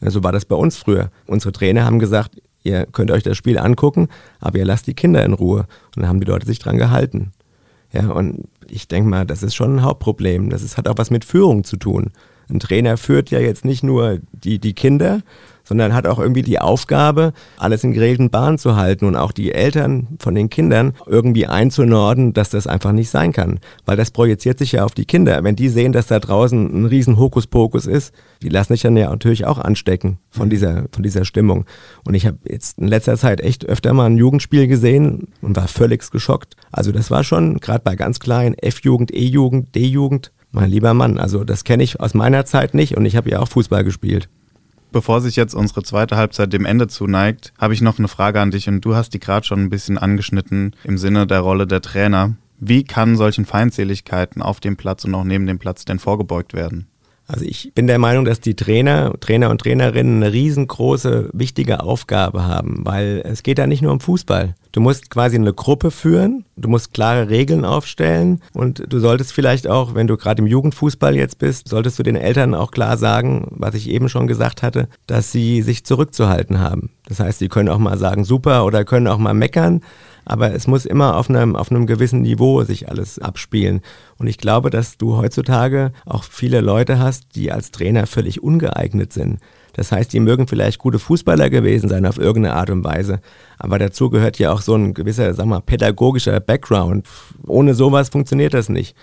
so war das bei uns früher. Unsere Trainer haben gesagt, ihr könnt euch das Spiel angucken, aber ihr lasst die Kinder in Ruhe. Und dann haben die Leute sich dran gehalten. Ja, und ich denke mal, das ist schon ein Hauptproblem. Das ist, hat auch was mit Führung zu tun. Ein Trainer führt ja jetzt nicht nur die, die Kinder, sondern hat auch irgendwie die Aufgabe, alles in geregelten Bahnen zu halten und auch die Eltern von den Kindern irgendwie einzunorden, dass das einfach nicht sein kann. Weil das projiziert sich ja auf die Kinder. Wenn die sehen, dass da draußen ein riesen Hokuspokus ist, die lassen sich dann ja natürlich auch anstecken von mhm. dieser, von dieser Stimmung. Und ich habe jetzt in letzter Zeit echt öfter mal ein Jugendspiel gesehen und war völlig geschockt. Also das war schon, gerade bei ganz kleinen F-Jugend, E-Jugend, D-Jugend, mein lieber Mann, also das kenne ich aus meiner Zeit nicht und ich habe ja auch Fußball gespielt. Bevor sich jetzt unsere zweite Halbzeit dem Ende zuneigt, habe ich noch eine Frage an dich und du hast die gerade schon ein bisschen angeschnitten im Sinne der Rolle der Trainer. Wie kann solchen Feindseligkeiten auf dem Platz und auch neben dem Platz denn vorgebeugt werden? Also ich bin der Meinung, dass die Trainer, Trainer und Trainerinnen eine riesengroße, wichtige Aufgabe haben, weil es geht da nicht nur um Fußball. Du musst quasi eine Gruppe führen, du musst klare Regeln aufstellen und du solltest vielleicht auch, wenn du gerade im Jugendfußball jetzt bist, solltest du den Eltern auch klar sagen, was ich eben schon gesagt hatte, dass sie sich zurückzuhalten haben. Das heißt, sie können auch mal sagen, super oder können auch mal meckern, aber es muss immer auf einem, auf einem gewissen Niveau sich alles abspielen. Und ich glaube, dass du heutzutage auch viele Leute hast, die als Trainer völlig ungeeignet sind. Das heißt, die mögen vielleicht gute Fußballer gewesen sein auf irgendeine Art und Weise. Aber dazu gehört ja auch so ein gewisser, sag mal, pädagogischer Background. Ohne sowas funktioniert das nicht.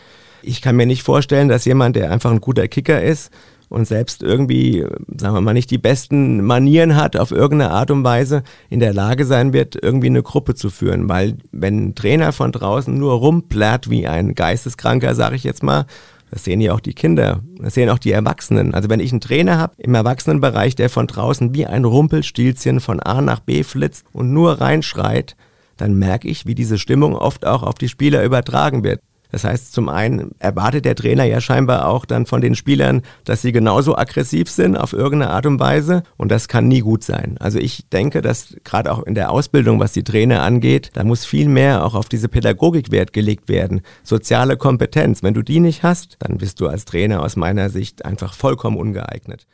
Ich kann mir nicht vorstellen, dass jemand, der einfach ein guter Kicker ist, und selbst irgendwie, sagen wir mal, nicht die besten Manieren hat, auf irgendeine Art und Weise in der Lage sein wird, irgendwie eine Gruppe zu führen. Weil wenn ein Trainer von draußen nur rumplärt wie ein Geisteskranker, sage ich jetzt mal, das sehen ja auch die Kinder, das sehen auch die Erwachsenen. Also wenn ich einen Trainer habe im Erwachsenenbereich, der von draußen wie ein Rumpelstilzchen von A nach B flitzt und nur reinschreit, dann merke ich, wie diese Stimmung oft auch auf die Spieler übertragen wird. Das heißt, zum einen erwartet der Trainer ja scheinbar auch dann von den Spielern, dass sie genauso aggressiv sind auf irgendeine Art und Weise und das kann nie gut sein. Also ich denke, dass gerade auch in der Ausbildung, was die Trainer angeht, da muss viel mehr auch auf diese Pädagogik Wert gelegt werden. Soziale Kompetenz. Wenn du die nicht hast, dann bist du als Trainer aus meiner Sicht einfach vollkommen ungeeignet.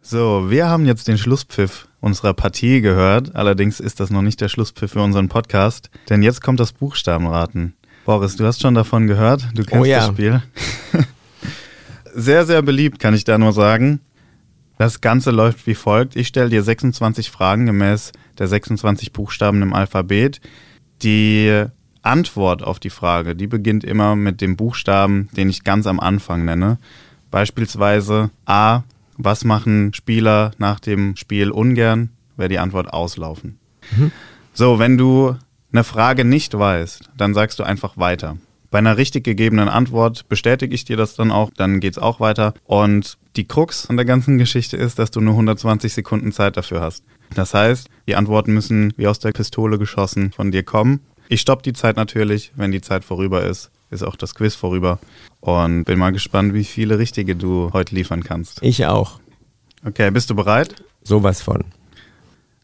So, wir haben jetzt den Schlusspfiff unserer Partie gehört. Allerdings ist das noch nicht der Schlusspfiff für unseren Podcast, denn jetzt kommt das Buchstabenraten. Boris, du hast schon davon gehört, du kennst oh ja. das Spiel. sehr, sehr beliebt, kann ich da nur sagen. Das Ganze läuft wie folgt. Ich stelle dir 26 Fragen gemäß der 26 Buchstaben im Alphabet. Die Antwort auf die Frage, die beginnt immer mit dem Buchstaben, den ich ganz am Anfang nenne. Beispielsweise A, was machen Spieler nach dem Spiel ungern? Wäre die Antwort auslaufen. Mhm. So, wenn du eine Frage nicht weißt, dann sagst du einfach weiter. Bei einer richtig gegebenen Antwort bestätige ich dir das dann auch, dann geht es auch weiter. Und die Krux an der ganzen Geschichte ist, dass du nur 120 Sekunden Zeit dafür hast. Das heißt, die Antworten müssen wie aus der Pistole geschossen von dir kommen. Ich stoppe die Zeit natürlich. Wenn die Zeit vorüber ist, ist auch das Quiz vorüber. Und bin mal gespannt, wie viele richtige du heute liefern kannst. Ich auch. Okay, bist du bereit? Sowas von.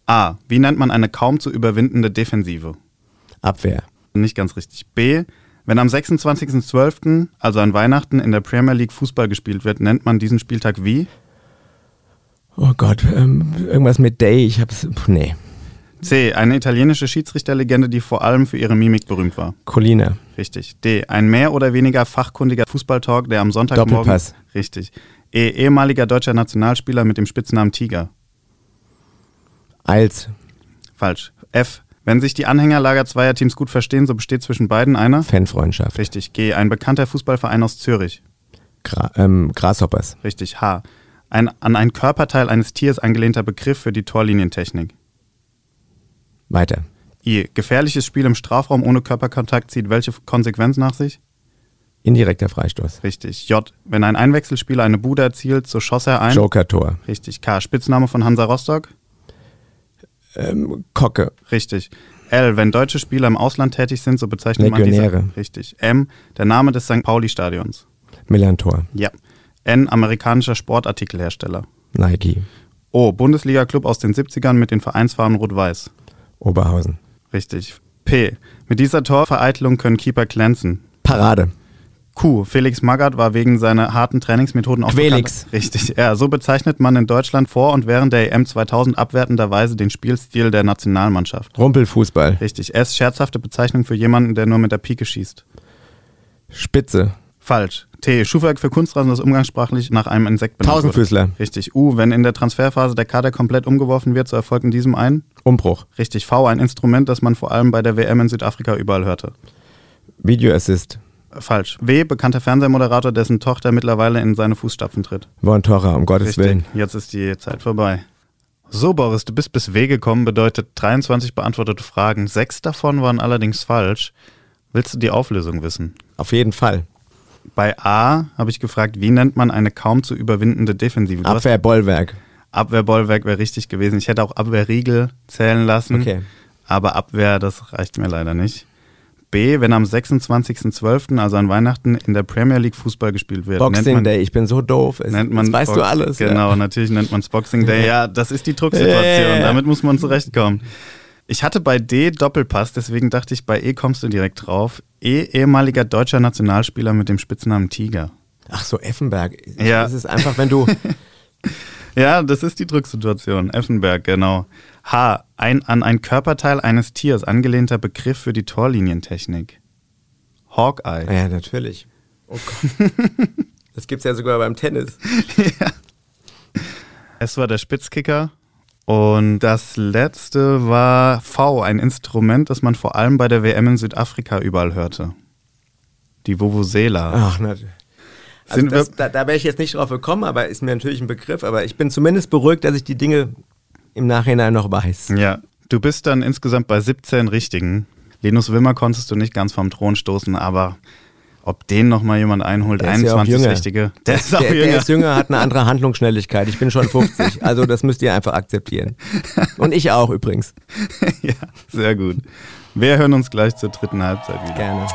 A. Wie nennt man eine kaum zu überwindende Defensive? Abwehr. Nicht ganz richtig. B. Wenn am 26.12., also an Weihnachten, in der Premier League Fußball gespielt wird, nennt man diesen Spieltag wie? Oh Gott, ähm, irgendwas mit Day, ich hab's. Pff, nee. C. Eine italienische Schiedsrichterlegende, die vor allem für ihre Mimik berühmt war. Colina. Richtig. D. Ein mehr oder weniger fachkundiger Fußballtalk, der am Sonntagmorgen. Doppelpass. Richtig. E. Ehemaliger deutscher Nationalspieler mit dem Spitznamen Tiger. Eils. Falsch. F. Wenn sich die Anhängerlager zweier Teams gut verstehen, so besteht zwischen beiden einer. Fanfreundschaft. Richtig. G. Ein bekannter Fußballverein aus Zürich. Gra ähm, Grasshoppers. Richtig. H. Ein an ein Körperteil eines Tiers angelehnter Begriff für die Torlinientechnik. Weiter. I. Gefährliches Spiel im Strafraum ohne Körperkontakt zieht welche Konsequenz nach sich? Indirekter Freistoß. Richtig. J. Wenn ein Einwechselspieler eine Bude erzielt, so schoss er ein. Joker-Tor. Richtig. K. Spitzname von Hansa Rostock. Ähm, Kocke. Richtig. L. Wenn deutsche Spieler im Ausland tätig sind, so bezeichnet man Legionäre. diese. Richtig. M. Der Name des St. Pauli-Stadions. Millantor. Ja. N. Amerikanischer Sportartikelhersteller. Nike. O. Bundesliga-Club aus den 70ern mit den Vereinsfarben Rot-Weiß. Oberhausen. Richtig. P. Mit dieser Torvereitelung können Keeper glänzen. Parade. Q. Felix Magath war wegen seiner harten Trainingsmethoden auch bekannt. Richtig. Ja, so bezeichnet man in Deutschland vor und während der EM 2000 abwertenderweise den Spielstil der Nationalmannschaft. Rumpelfußball. Richtig. S. Scherzhafte Bezeichnung für jemanden, der nur mit der Pike schießt. Spitze. Falsch. T. Schuhwerk für Kunstrasen, das umgangssprachlich nach einem Insekt benannt wurde. Tausendfüßler. Richtig. U. Wenn in der Transferphase der Kader komplett umgeworfen wird, so erfolgt in diesem ein. Umbruch. Richtig. V. Ein Instrument, das man vor allem bei der WM in Südafrika überall hörte. Video Assist. Falsch. W. Bekannter Fernsehmoderator, dessen Tochter mittlerweile in seine Fußstapfen tritt. Von Torra, um Gottes Richtig. Willen. Jetzt ist die Zeit vorbei. So, Boris, du bist bis W gekommen, bedeutet 23 beantwortete Fragen. Sechs davon waren allerdings falsch. Willst du die Auflösung wissen? Auf jeden Fall. Bei A habe ich gefragt, wie nennt man eine kaum zu überwindende Defensive? Abwehrbollwerk. Abwehrbollwerk wäre richtig gewesen. Ich hätte auch Abwehrriegel zählen lassen. Okay. Aber Abwehr, das reicht mir leider nicht. B, wenn am 26.12., also an Weihnachten, in der Premier League Fußball gespielt wird. nennt Boxing man, Day, ich bin so doof. Es, Nennt man das weißt Box- du alles. Genau, Ja. natürlich nennt man es Boxing Day. Ja, das ist die Drucksituation. Damit muss man zurechtkommen. Ich hatte bei D Doppelpass, deswegen dachte ich, bei E kommst du direkt drauf. E, ehemaliger deutscher Nationalspieler mit dem Spitznamen Tiger. Ach so, Effenberg. Ja. Das ist einfach, wenn du. Ja, das ist die Drucksituation. Effenberg, genau. H. Ein an ein Körperteil eines Tiers angelehnter Begriff für die Torlinientechnik. Hawkeye. ja, natürlich. Oh Gott. Das gibt's ja sogar beim Tennis. Es war der Spitzkicker. Und das letzte war V, ein Instrument, das man vor allem bei der WM in Südafrika überall hörte. Die Vuvuzela. Ach, na. Also das, da wäre ich jetzt nicht drauf gekommen, aber ist mir natürlich ein Begriff. Aber ich bin zumindest beruhigt, dass ich die Dinge im Nachhinein noch weiß. Ja, du bist dann insgesamt bei 17 Richtigen. Linus Wimmer konntest du nicht ganz vom Thron stoßen, aber ob den noch mal jemand einholt, Der ist ja auch 21 jünger. Richtige. Der ist auch Der, jünger. der ist jünger, hat eine andere Handlungsschnelligkeit. Ich bin schon 50. Also das müsst ihr einfach akzeptieren. Und ich auch übrigens. ja, sehr gut. Wir hören uns gleich zur dritten Halbzeit wieder. Gerne.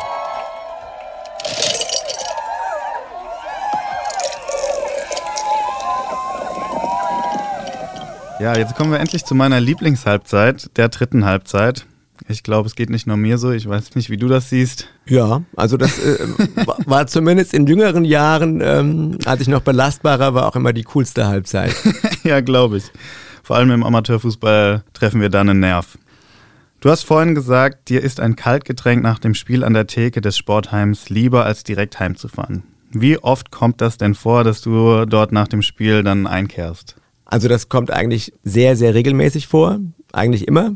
Ja, jetzt kommen wir endlich zu meiner Lieblingshalbzeit, der dritten Halbzeit. Ich glaube, es geht nicht nur mir so. Ich weiß nicht, wie du das siehst. Ja, also das äh, war- zumindest in jüngeren Jahren, ähm, als ich noch belastbarer war, auch immer die coolste Halbzeit. ja, glaube ich. Vor allem im Amateurfußball treffen wir da einen Nerv. Du hast vorhin gesagt, dir ist ein Kaltgetränk nach dem Spiel an der Theke des Sportheims lieber als direkt heimzufahren. Wie oft kommt das denn vor, dass du dort nach dem Spiel dann einkehrst? Also das kommt eigentlich sehr, sehr regelmäßig vor. Eigentlich immer.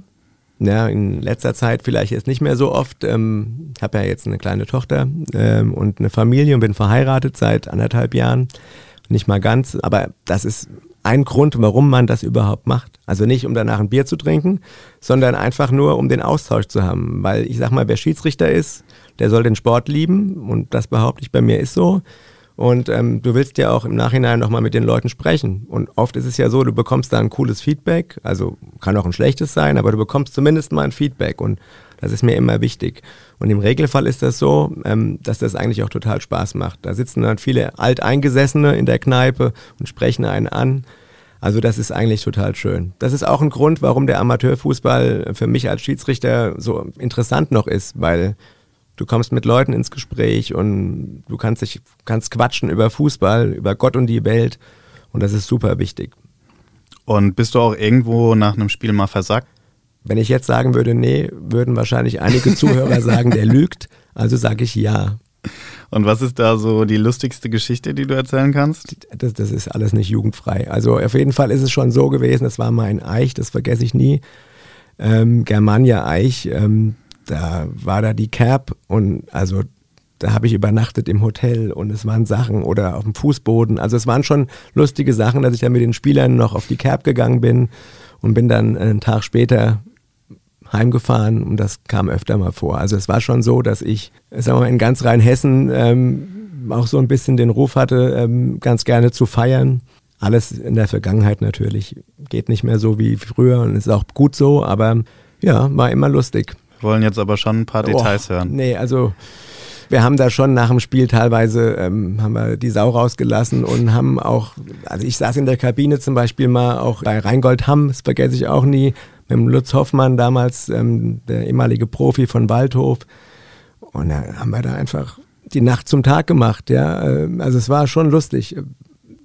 Ja, in letzter Zeit vielleicht jetzt nicht mehr so oft. Ähm, habe ja jetzt eine kleine Tochter ähm, und eine Familie und bin verheiratet seit anderthalb Jahren. Nicht mal ganz, aber das ist ein Grund, warum man das überhaupt macht. Also nicht, um danach ein Bier zu trinken, sondern einfach nur, um den Austausch zu haben. Weil ich sag mal, wer Schiedsrichter ist, der soll den Sport lieben und das behaupte ich bei mir ist so. Und ähm, du willst ja auch im Nachhinein nochmal mit den Leuten sprechen. Und oft ist es ja so, du bekommst da ein cooles Feedback, also kann auch ein schlechtes sein, aber du bekommst zumindest mal ein Feedback und das ist mir immer wichtig. Und im Regelfall ist das so, ähm, dass das eigentlich auch total Spaß macht. Da sitzen dann viele Alteingesessene in der Kneipe und sprechen einen an. Also das ist eigentlich total schön. Das ist auch ein Grund, warum der Amateurfußball für mich als Schiedsrichter so interessant noch ist, weil du kommst mit Leuten ins Gespräch und du kannst dich kannst quatschen über Fußball, über Gott und die Welt und das ist super wichtig. Und bist du auch irgendwo nach einem Spiel mal versagt? Wenn ich jetzt sagen würde, nee, würden wahrscheinlich einige Zuhörer sagen, der lügt. Also sage ich ja. Und was ist da so die lustigste Geschichte, die du erzählen kannst? Das, das ist alles nicht jugendfrei. Also auf jeden Fall ist es schon so gewesen, das war mein Eich, das vergesse ich nie. Ähm, Germania Eich, ähm, da war da die Cap und also da habe ich übernachtet im Hotel und es waren Sachen oder auf dem Fußboden. Also es waren schon lustige Sachen, dass ich dann mit den Spielern noch auf die Cap gegangen bin und bin dann einen Tag später heimgefahren und das kam öfter mal vor. Also es war schon so, dass ich, sagen wir mal, in ganz Rheinhessen ähm, auch so ein bisschen den Ruf hatte, ähm, ganz gerne zu feiern. Alles in der Vergangenheit natürlich. Geht nicht mehr so wie früher und ist auch gut so, aber ja, war immer lustig. Wollen jetzt aber schon ein paar Details oh, hören. Nee, also wir haben da schon nach dem Spiel teilweise ähm, haben wir die Sau rausgelassen und haben auch, also ich saß in der Kabine zum Beispiel mal auch bei Rheingold Hamm, das vergesse ich auch nie, mit dem Lutz Hoffmann damals, ähm, der ehemalige Profi von Waldhof. Und da haben wir da einfach die Nacht zum Tag gemacht, ja. Ähm, also es war schon lustig.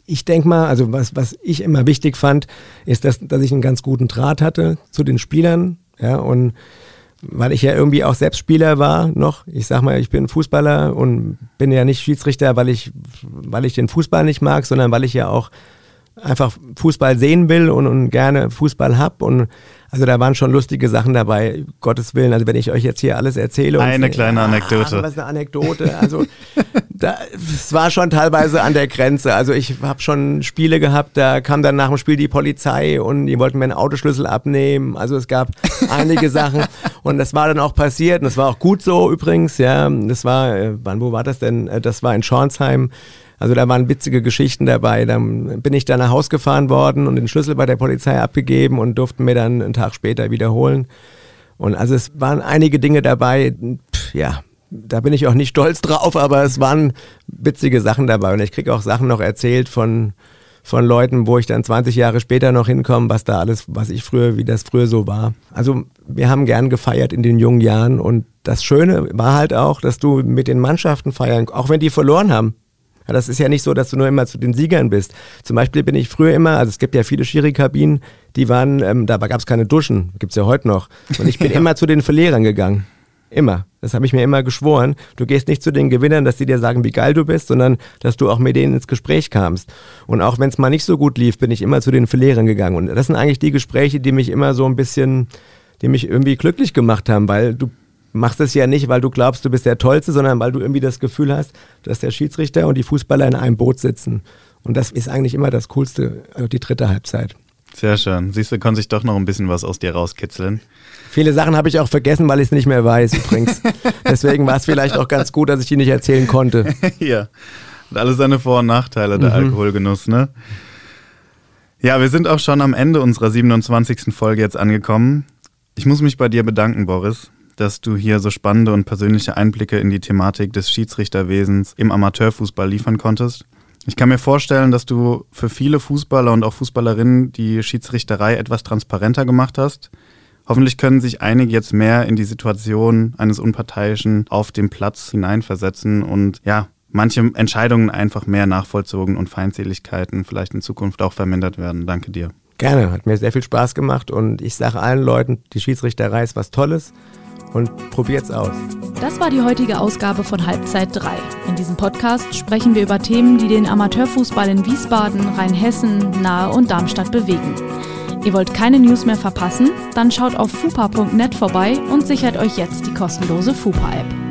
Ich denke mal, also was, was ich immer wichtig fand, ist, dass, dass ich einen ganz guten Draht hatte zu den Spielern, ja, und weil ich ja irgendwie auch selbst Spieler war noch. Ich sag mal, ich bin Fußballer und bin ja nicht Schiedsrichter, weil ich, weil ich den Fußball nicht mag, sondern weil ich ja auch einfach Fußball sehen will und, und gerne Fußball hab und also da waren schon lustige Sachen dabei, Gottes Willen. Also wenn ich euch jetzt hier alles erzähle. Eine und, kleine Anekdote. Ah, was eine Anekdote. Also es war schon teilweise an der Grenze. Also ich habe schon Spiele gehabt, da kam dann nach dem Spiel die Polizei und die wollten mir einen Autoschlüssel abnehmen. Also es gab einige Sachen und das war dann auch passiert und das war auch gut so übrigens. Ja, das war, äh, wann, wo war das denn? Äh, das war in Schornsheim. Also da waren witzige Geschichten dabei. Dann bin ich da nach Haus gefahren worden und den Schlüssel bei der Polizei abgegeben und durften mir dann einen Tag später wiederholen. Und also es waren einige Dinge dabei, pff, ja, da bin ich auch nicht stolz drauf, aber es waren witzige Sachen dabei. Und ich kriege auch Sachen noch erzählt von, von Leuten, wo ich dann 20 Jahre später noch hinkomme, was da alles, was ich früher, wie das früher so war. Also wir haben gern gefeiert in den jungen Jahren und das Schöne war halt auch, dass du mit den Mannschaften feiern, auch wenn die verloren haben, ja, das ist ja nicht so, dass du nur immer zu den Siegern bist. Zum Beispiel bin ich früher immer, also es gibt ja viele Schiri-Kabinen, die waren, ähm, da gab es keine Duschen, gibt's ja heute noch. Und ich bin immer zu den Verlierern gegangen. Immer. Das habe ich mir immer geschworen. Du gehst nicht zu den Gewinnern, dass die dir sagen, wie geil du bist, sondern dass du auch mit denen ins Gespräch kamst. Und auch wenn es mal nicht so gut lief, bin ich immer zu den Verlierern gegangen. Und das sind eigentlich die Gespräche, die mich immer so ein bisschen, die mich irgendwie glücklich gemacht haben, weil du machst es ja nicht, weil du glaubst, du bist der Tollste, sondern weil du irgendwie das Gefühl hast, dass der Schiedsrichter und die Fußballer in einem Boot sitzen. Und das ist eigentlich immer das Coolste, also die dritte Halbzeit. Sehr schön. Siehst du, konnte sich doch noch ein bisschen was aus dir rauskitzeln. Viele Sachen habe ich auch vergessen, weil ich es nicht mehr weiß übrigens. Deswegen war es vielleicht auch ganz gut, dass ich die nicht erzählen konnte. ja, hat alles seine Vor- und Nachteile, der mhm. Alkoholgenuss, ne? Ja, wir sind auch schon am Ende unserer 27. Folge jetzt angekommen. Ich muss mich bei dir bedanken, Boris dass du hier so spannende und persönliche Einblicke in die Thematik des Schiedsrichterwesens im Amateurfußball liefern konntest. Ich kann mir vorstellen, dass du für viele Fußballer und auch Fußballerinnen die Schiedsrichterei etwas transparenter gemacht hast. Hoffentlich können sich einige jetzt mehr in die Situation eines Unparteiischen auf dem Platz hineinversetzen und ja, manche Entscheidungen einfach mehr nachvollzogen und Feindseligkeiten vielleicht in Zukunft auch vermindert werden. Danke dir. Gerne, hat mir sehr viel Spaß gemacht und ich sage allen Leuten, die Schiedsrichterei ist was Tolles und probiert's aus. Das war die heutige Ausgabe von Halbzeit 3. In diesem Podcast sprechen wir über Themen, die den Amateurfußball in Wiesbaden, Rheinhessen, Nahe und Darmstadt bewegen. Ihr wollt keine News mehr verpassen? Dann schaut auf fupa.net vorbei und sichert euch jetzt die kostenlose Fupa-App.